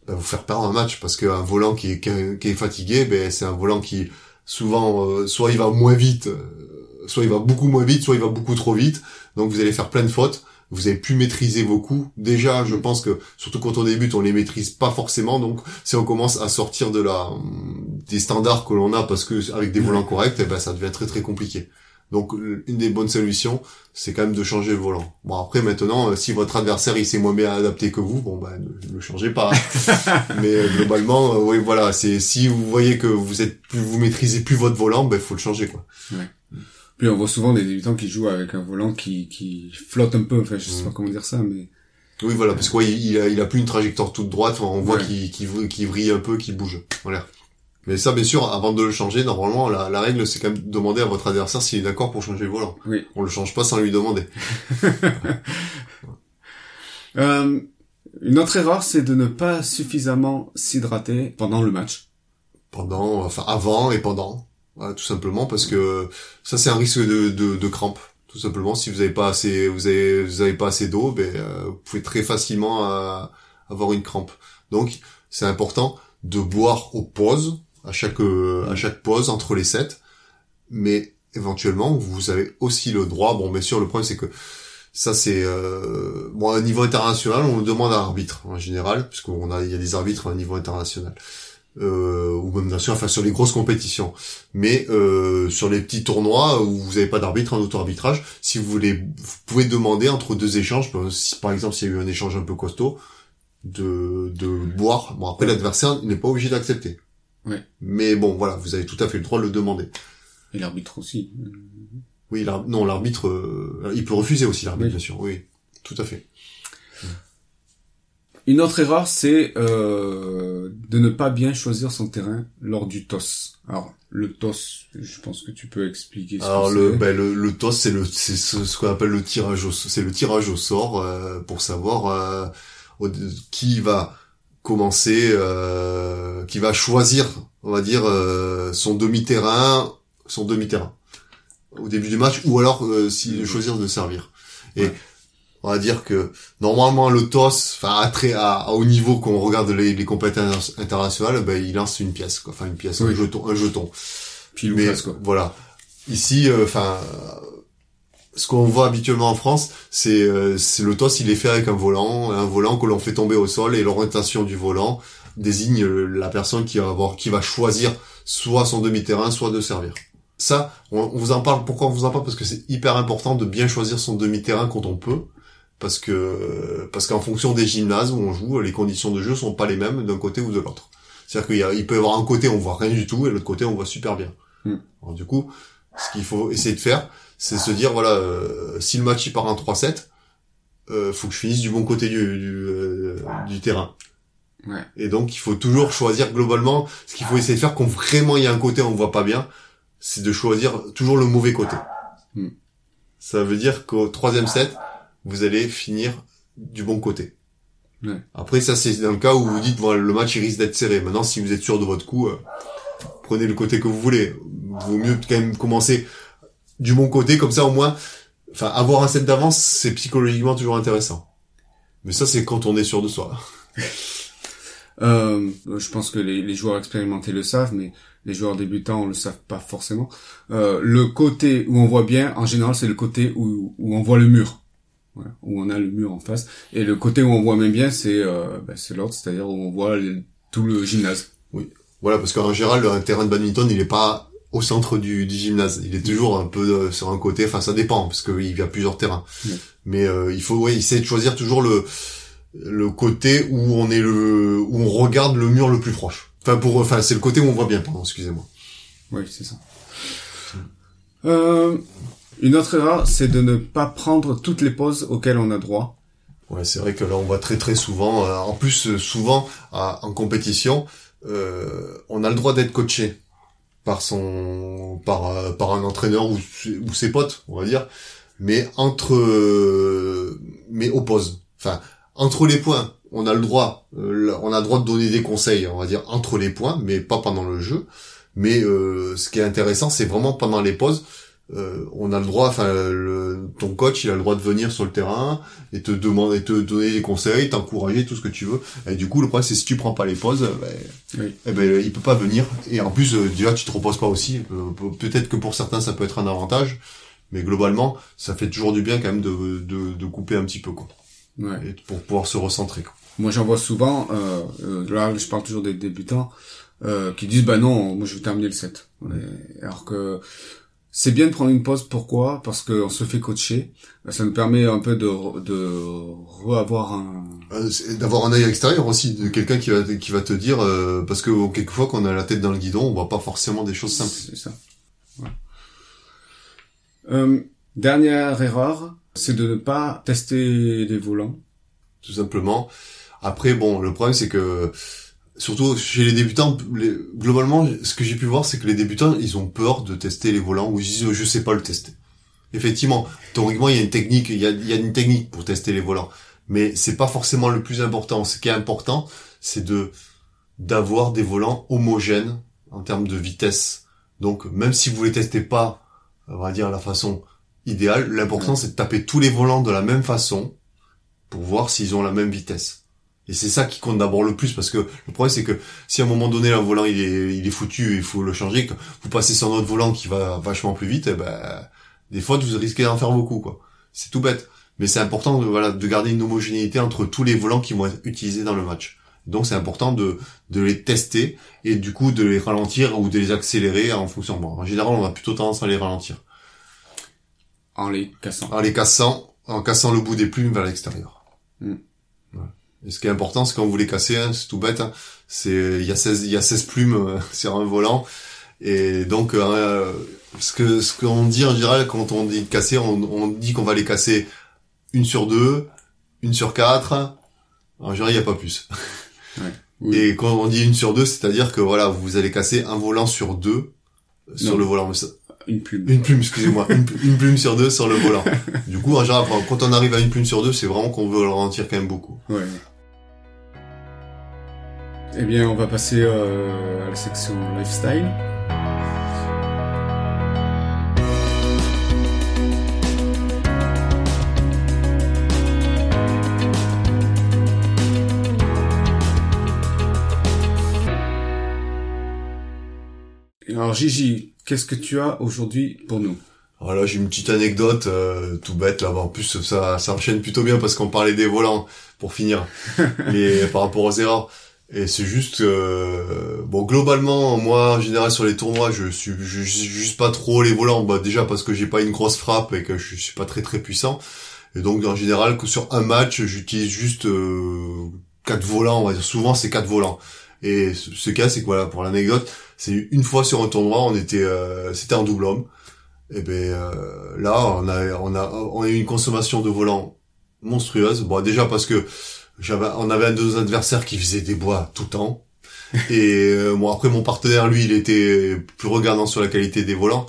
bah, vous faire perdre un match parce qu'un volant qui est, qui est fatigué, ben c'est un volant qui souvent euh, soit il va moins vite, euh, soit il va beaucoup moins vite, soit il va beaucoup trop vite. Donc vous allez faire plein de fautes. Vous avez pu maîtriser vos coups. Déjà, je pense que surtout quand on débute, on les maîtrise pas forcément. Donc si on commence à sortir de la des standards que l'on a parce que avec des volants corrects, eh ben ça devient très très compliqué. Donc une des bonnes solutions, c'est quand même de changer le volant. Bon après maintenant, euh, si votre adversaire il s'est moins bien adapté que vous, bon bah ne, ne changez pas. Mais euh, globalement, euh, oui voilà, c'est si vous voyez que vous êtes plus, vous maîtrisez plus votre volant, ben faut le changer quoi. Puis on voit souvent des débutants qui jouent avec un volant qui, qui flotte un peu, enfin je sais Mm. pas comment dire ça, mais Oui voilà, parce que ouais, il, il a, il a plus une trajectoire toute droite, on voit Ouais. qu'il qu'il qu'il vrille un peu, qu'il bouge. Voilà. Mais ça, bien sûr, avant de le changer, normalement, la, la règle, c'est quand même de demander à votre adversaire s'il est d'accord pour changer le volant. Oui. On le change pas sans lui demander. Euh, une autre erreur, c'est de ne pas suffisamment s'hydrater pendant le match. pendant, enfin avant et pendant, Voilà, tout simplement parce que ça c'est un risque de, de, de crampe, tout simplement. Si vous avez pas assez, vous avez, vous avez pas assez d'eau, ben euh, vous pouvez très facilement euh, avoir une crampe. Donc c'est important de boire aux pauses, à chaque euh, à chaque pause entre les sets, mais éventuellement vous avez aussi le droit. Bon, bien sûr, le problème c'est que ça c'est euh, bon à niveau international, on le demande à l'arbitre en général, puisqu'on a il y a des arbitres à un niveau international. Euh, ou même bien sûr enfin sur les grosses compétitions. Mais euh, sur les petits tournois où vous n'avez pas d'arbitre un auto-arbitrage si vous voulez vous pouvez demander entre deux échanges par exemple s'il y a eu un échange un peu costaud de, de boire. Bon après l'adversaire n'est pas obligé d'accepter Ouais. mais bon voilà vous avez tout à fait le droit de le demander Et l'arbitre aussi. oui l'ar- non l'arbitre euh, il peut refuser aussi l'arbitre Oui. bien sûr oui tout à fait Une autre erreur, c'est euh, de ne pas bien choisir son terrain lors du toss. Alors, le toss, je pense que tu peux expliquer ce Alors que le, c'est. ben, le le toss c'est le c'est ce, ce qu'on appelle le tirage au c'est le tirage au sort euh, pour savoir euh, au- qui va commencer euh, qui va choisir on va dire euh, son demi-terrain son demi-terrain au début du match ou alors euh, si choisir de servir et Ouais. on va dire que normalement le toss enfin à très à, à haut niveau quand on regarde les, les compétences internationales ben il lance une pièce quoi enfin une pièce un jeton un jeton ou mais face, quoi. voilà. Ici, enfin, ce qu'on voit habituellement en France, c'est euh, le toss, il est fait avec un volant, un volant que l'on fait tomber au sol et l'orientation du volant désigne euh, la personne qui va avoir, qui va choisir soit son demi-terrain, soit de servir. Ça, on, on vous en parle. Pourquoi on vous en parle? Parce que c'est hyper important de bien choisir son demi-terrain quand on peut. Parce que parce qu'en fonction des gymnases où on joue, les conditions de jeu sont pas les mêmes d'un côté ou de l'autre. C'est-à-dire qu'il peut y avoir un côté on voit rien du tout et l'autre côté on voit super bien. Hmm. Alors du coup, ce qu'il faut essayer de faire, c'est se dire voilà, euh, si le match il part en 3-7, euh, faut que je finisse du bon côté du du, euh, du terrain. Ouais. Et donc il faut toujours choisir globalement. Ce qu'il faut essayer de faire quand vraiment il y a un côté on voit pas bien, c'est de choisir toujours le mauvais côté. Hmm. Ça veut dire qu'au troisième set, vous allez finir du bon côté. Ouais. Après ça c'est dans le cas où vous dites voilà le match il risque d'être serré. Maintenant si vous êtes sûr de votre coup, euh, prenez le côté que vous voulez. Vaut mieux quand même commencer du bon côté comme ça au moins. Enfin avoir un set d'avance c'est psychologiquement toujours intéressant. Mais ça c'est quand on est sûr de soi. Euh, je pense que les, les, joueurs expérimentés le savent, mais les joueurs débutants, on le savent pas forcément. Euh, le côté où on voit bien, en général, c'est le côté où, où on voit le mur. Voilà, où on a le mur en face. Et le côté où on voit même bien, c'est euh, ben, c'est l'autre, c'est-à-dire où on voit tout le gymnase. Oui. Voilà, parce qu'en général, un terrain de badminton, il est pas au centre du, du gymnase. Il est toujours un peu euh, sur un côté. Enfin, ça dépend parce qu'il y a plusieurs terrains. Mais euh, il faut, ouais, essayer de choisir toujours le le côté où on est le où on regarde le mur le plus proche. Enfin, pour, enfin, c'est le côté où on voit bien. Pardon, excusez-moi. Oui, c'est ça. Euh, une autre erreur, c'est de ne pas prendre toutes les pauses auxquelles on a droit. Ouais, c'est vrai que là, on voit très très souvent. Euh, en plus, euh, souvent en compétition, euh, on a le droit d'être coaché par son, par par un entraîneur ou, ses potes, on va dire. Mais entre, mais aux pauses. Enfin, entre les points, on a le droit, on a le droit de donner des conseils, on va dire entre les points, mais pas pendant le jeu. Mais ce qui est intéressant, c'est vraiment pendant les pauses euh, on a le droit, enfin, ton coach, il a le droit de venir sur le terrain et te demander, te donner des conseils, t'encourager, tout ce que tu veux. Et du coup, le problème, c'est si tu prends pas les pauses, ben, eh ben, il peut pas venir. Et en plus, euh, déjà, tu te reposes pas aussi. Euh, peut-être que pour certains, ça peut être un avantage, mais globalement, ça fait toujours du bien quand même de, de, couper un petit peu, quoi. Et pour pouvoir se recentrer. Quoi. Moi, j'en vois souvent. là, je parle toujours des débutants. qui disent bah non moi je vais terminer le set alors que c'est bien de prendre une pause. Pourquoi? Parce qu'on se fait coacher. Ça nous permet un peu de de avoir un euh, d'avoir un œil extérieur aussi de quelqu'un qui va qui va te dire euh, parce que quelquefois quand on a la tête dans le guidon, on voit pas forcément des choses simples. C'est ça. Euh, dernière erreur, c'est de ne pas tester les volants. Tout simplement. Après, bon, le problème c'est que surtout chez les débutants, globalement, ce que j'ai pu voir, c'est que les débutants, ils ont peur de tester les volants ou ils disent je sais pas le tester. Effectivement, théoriquement, il y a une technique, il y a, il y a une technique pour tester les volants, mais c'est pas forcément le plus important. Ce qui est important, c'est de d'avoir des volants homogènes en termes de vitesse. Donc, même si vous les testez pas, on va dire la façon idéale, l'important c'est de taper tous les volants de la même façon pour voir s'ils ont la même vitesse. Et c'est ça qui compte d'abord le plus parce que le problème c'est que si à un moment donné un volant il est il est foutu, il faut le changer, que vous passez sur un autre volant qui va vachement plus vite, et eh ben des fois vous risquez d'en faire beaucoup quoi. C'est tout bête, mais c'est important de voilà de garder une homogénéité entre tous les volants qui vont être utilisés dans le match. Donc c'est important de de les tester et du coup de les ralentir ou de les accélérer en fonction. Bon, en général on a plutôt tendance à les ralentir. En les cassant. En les cassant, en cassant le bout des plumes vers l'extérieur. Hmm. Et ce qui est important, c'est quand vous les cassez, hein, c'est tout bête, hein, c'est il y a 16 il y a 16 plumes euh, sur un volant et donc euh, ce que ce qu'on dit en général quand on dit casser, on, on dit qu'on va les casser une sur deux, une sur quatre. En général, il n'y a pas plus. Ouais, Et quand on dit une sur deux, c'est-à-dire que voilà, vous allez casser un volant sur deux sur le volant. Une plume. Une plume, excusez-moi. une, une, plume sur deux sur le volant. Du coup, en général, quand on arrive à une plume sur deux, c'est vraiment qu'on veut le ralentir quand même beaucoup. Ouais. Eh bien, on va passer euh, à la section lifestyle. Alors Gigi, qu'est-ce que tu as aujourd'hui pour nous? Voilà, j'ai une petite anecdote euh, tout bête là. En plus, ça, ça enchaîne plutôt bien parce qu'on parlait des volants pour finir. Et par rapport aux erreurs. Et c'est juste euh, bon globalement moi en général sur les tournois je suis je, juste pas trop les volants. Bah déjà parce que j'ai pas une grosse frappe et que je suis pas très très puissant. Et donc en général que sur un match j'utilise juste euh, quatre volants on va dire. Souvent c'est quatre volants. Et ce, cas c'est que voilà pour l'anecdote c'est une fois sur un tournoi on était euh, c'était un double homme. Et ben euh, là on a on a on a eu une consommation de volants monstrueuse. Bon déjà parce que on avait un de nos adversaires qui faisait des bois tout le temps. Et euh, bon après mon partenaire lui il était plus regardant sur la qualité des volants,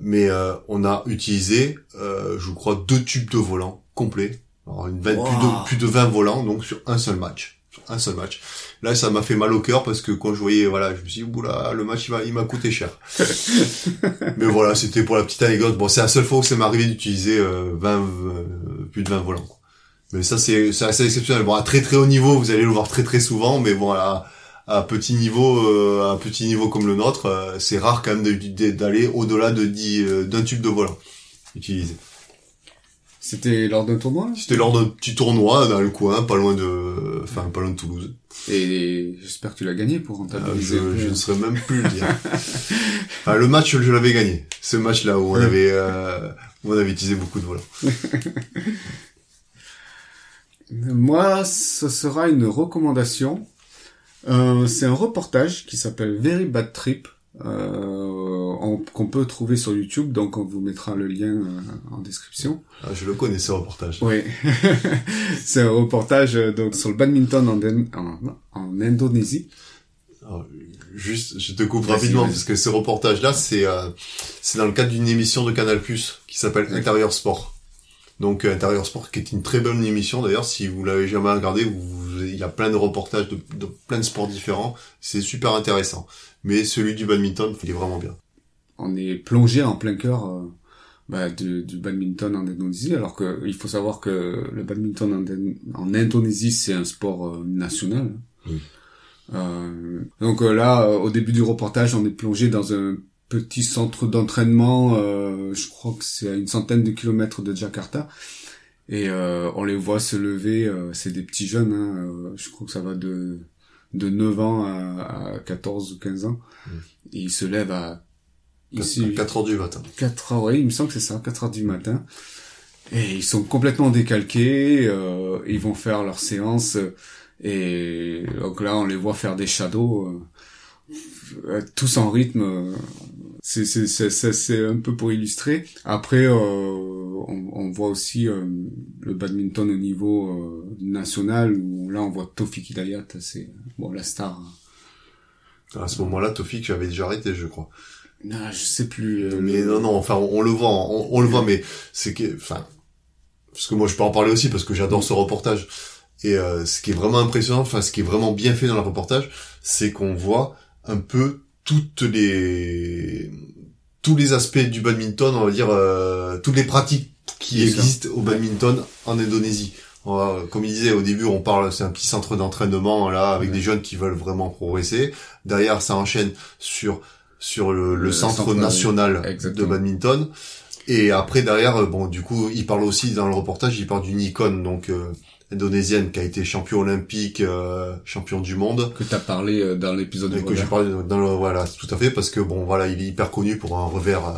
mais euh, on a utilisé euh, je crois deux tubes de volants complets, Alors, une plus de plus de 20 volants donc sur un seul match, sur un seul match. Là ça m'a fait mal au cœur parce que quand je voyais voilà je me suis dit oula le match il m'a il m'a coûté cher. mais voilà c'était pour la petite anecdote bon c'est la seule fois où ça m'est arrivé d'utiliser 20 plus de 20 volants. Mais ça, c'est c'est assez exceptionnel. Bon, à très très haut niveau, vous allez le voir très très souvent, mais bon, à, à petit niveau, euh, à un petit niveau comme le nôtre, euh, c'est rare quand même d'aller au-delà de 10 euh, d'un tube de volant utilisé. C'était lors d'un tournoi C'était lors d'un petit tournoi dans le coin, pas loin de, enfin pas loin de Toulouse. Et j'espère que tu l'as gagné pour rentabiliser. un je, ne saurais même plus le dire. Enfin, le match, je l'avais gagné. Ce match-là où on avait, euh, où on avait utilisé beaucoup de volants. Moi, ce sera une recommandation. Euh, c'est un reportage qui s'appelle Very Bad Trip, euh, qu'on peut trouver sur YouTube, donc on vous mettra le lien euh, en description. Ah, je le connais ce reportage. Oui, c'est un reportage donc sur le badminton en, Den- en, en Indonésie. Alors, juste, je te coupe rapidement parce que ce reportage-là, c'est c'est dans le cadre d'une émission de Canal+ qui s'appelle. Intérieur Sport. Donc euh, Intérieur Sport, qui est une très bonne émission d'ailleurs. Si vous l'avez jamais regardé, vous, il y a plein de reportages de, de plein de sports différents. C'est super intéressant. Mais celui du badminton, il est vraiment bien. On est plongé en plein cœur euh, bah, du, du badminton en Indonésie, alors que il faut savoir que le badminton en, en Indonésie c'est un sport euh, national. Euh, donc là, au début du reportage, on est plongé dans un petit centre d'entraînement. euh, je crois que c'est à une centaine de kilomètres de Jakarta. Et euh, on les voit se lever, euh, c'est des petits jeunes, hein, euh, je crois que ça va de, de 9 ans à, à 14 ou 15 ans. Mm. Et ils se lèvent à ici, 4 heures du matin. 4 heures, oui, il me semble que c'est ça, 4 heures du matin. Et ils sont complètement décalqués, euh, ils vont faire leur séance, euh, et donc là, on les voit faire des shadows, tous en rythme. C'est c'est c'est un peu pour illustrer. Après, euh, on, on voit aussi euh, le badminton au niveau euh, national où là on voit Tofik Hidayat, c'est bon la star. À ce moment-là, Tofik, j'avais déjà arrêté, je crois. Non, je sais plus. euh, Mais non, non, enfin, on, on le voit, on, on le voit, mais c'est que, enfin, parce que moi, je peux en parler aussi parce que j'adore ce reportage. Et euh, ce qui est vraiment impressionnant, enfin, ce qui est vraiment bien fait dans le reportage, c'est qu'on voit un peu toutes les tous les aspects du badminton, on va dire, euh, toutes les pratiques qui Bien existent au badminton en Indonésie. Va- comme il disait au début, on parle, c'est un petit centre d'entraînement là avec Ouais. des jeunes qui veulent vraiment progresser. Derrière, ça enchaîne sur sur le, le Le centre, centre, national de badminton. Et après derrière, euh, bon, du coup, il parle aussi dans le reportage, il parle d'une icône donc euh, indonésienne qui a été champion olympique, euh, champion du monde. que t'as parlé euh, dans l'épisode que j'ai parlé dans le voilà, tout à fait parce que bon voilà, il est hyper connu pour un revers euh,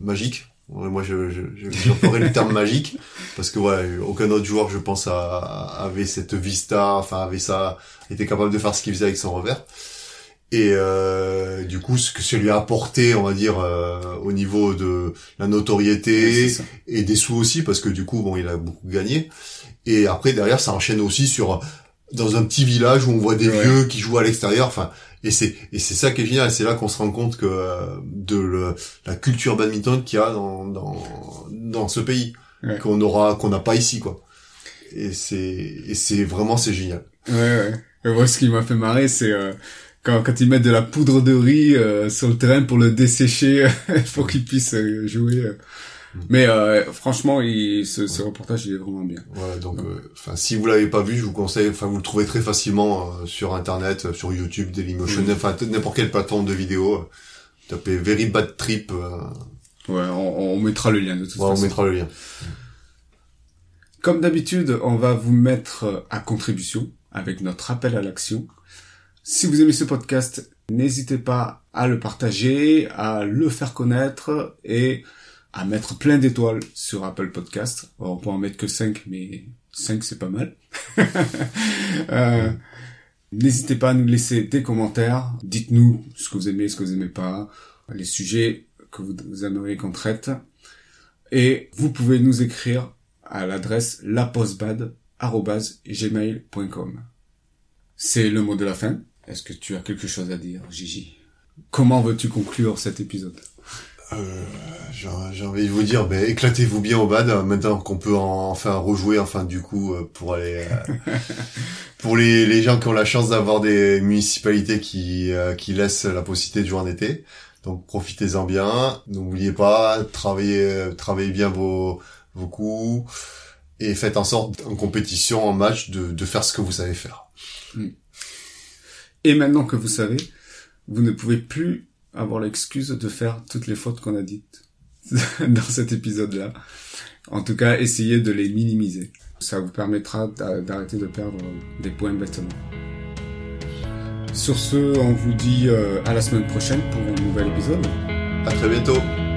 magique. Ouais, Moi, je, je, je, le terme magique parce que voilà, aucun autre joueur, je pense, a, avait cette vista, enfin avait ça, était capable de faire ce qu'il faisait avec son revers. Et euh, du coup, ce que ça lui a apporté, on va dire, euh, au niveau de la notoriété ça. et des sous aussi, parce que du coup, bon, il a beaucoup gagné. Et après, derrière, ça enchaîne aussi sur dans un petit village où on voit des Ouais. vieux qui jouent à l'extérieur. Enfin, et c'est et c'est ça qui est génial. C'est là qu'on se rend compte que euh, de le- la culture badminton qu'il y a dans dans dans ce pays Ouais. qu'on aura qu'on n'a pas ici, quoi. Et c'est et c'est vraiment c'est génial. Ouais, ouais. Et moi, ce qui m'a fait marrer, c'est euh, quand, quand ils mettent de la poudre de riz euh, sur le terrain pour le dessécher, pour qu'il puisse euh, jouer. Mais euh, franchement, il, ce, ce reportage, il est vraiment bien. Voilà, donc, euh, enfin, si vous l'avez pas vu, je vous conseille. Enfin, vous le trouvez très facilement euh, sur Internet, euh, sur YouTube, Dailymotion, enfin n'importe quelle plateforme de vidéo. euh, tapez Very Bad Trip. euh, Ouais, on, on mettra le lien de toute on façon. mettra le lien. Comme d'habitude, on va vous mettre à contribution avec notre appel à l'action. Si vous aimez ce podcast, n'hésitez pas à le partager, à le faire connaître et à mettre plein d'étoiles sur Apple Podcast. Alors, on peut en mettre que 5, mais 5 c'est pas mal. Euh, N'hésitez pas à nous laisser des commentaires. Dites-nous ce que vous aimez, ce que vous aimez pas, les sujets que vous, aimeriez qu'on traite. Et vous pouvez nous écrire à l'adresse lapostbad.gmail.com. C'est le mot de la fin. Est-ce que tu as quelque chose à dire, Gigi? Comment veux-tu conclure cet épisode? Euh, j'ai envie de vous dire, ben, éclatez-vous bien au bad, euh, maintenant qu'on peut en- enfin rejouer, enfin du coup, euh, pour aller... euh, pour les, les gens qui ont la chance d'avoir des municipalités qui, euh, qui laissent la possibilité de jouer en été. Donc profitez-en bien, n'oubliez pas, travaillez, travaillez bien vos, vos coups, et faites en sorte en compétition, en match, de, de faire ce que vous savez faire. Et maintenant que vous savez, vous ne pouvez plus avoir l'excuse de faire toutes les fautes qu'on a dites dans cet épisode-là. En tout cas, essayez de les minimiser. Ça vous permettra d'arrêter de perdre des points bêtement. Sur ce, on vous dit euh, à la semaine prochaine pour un nouvel épisode. À très bientôt.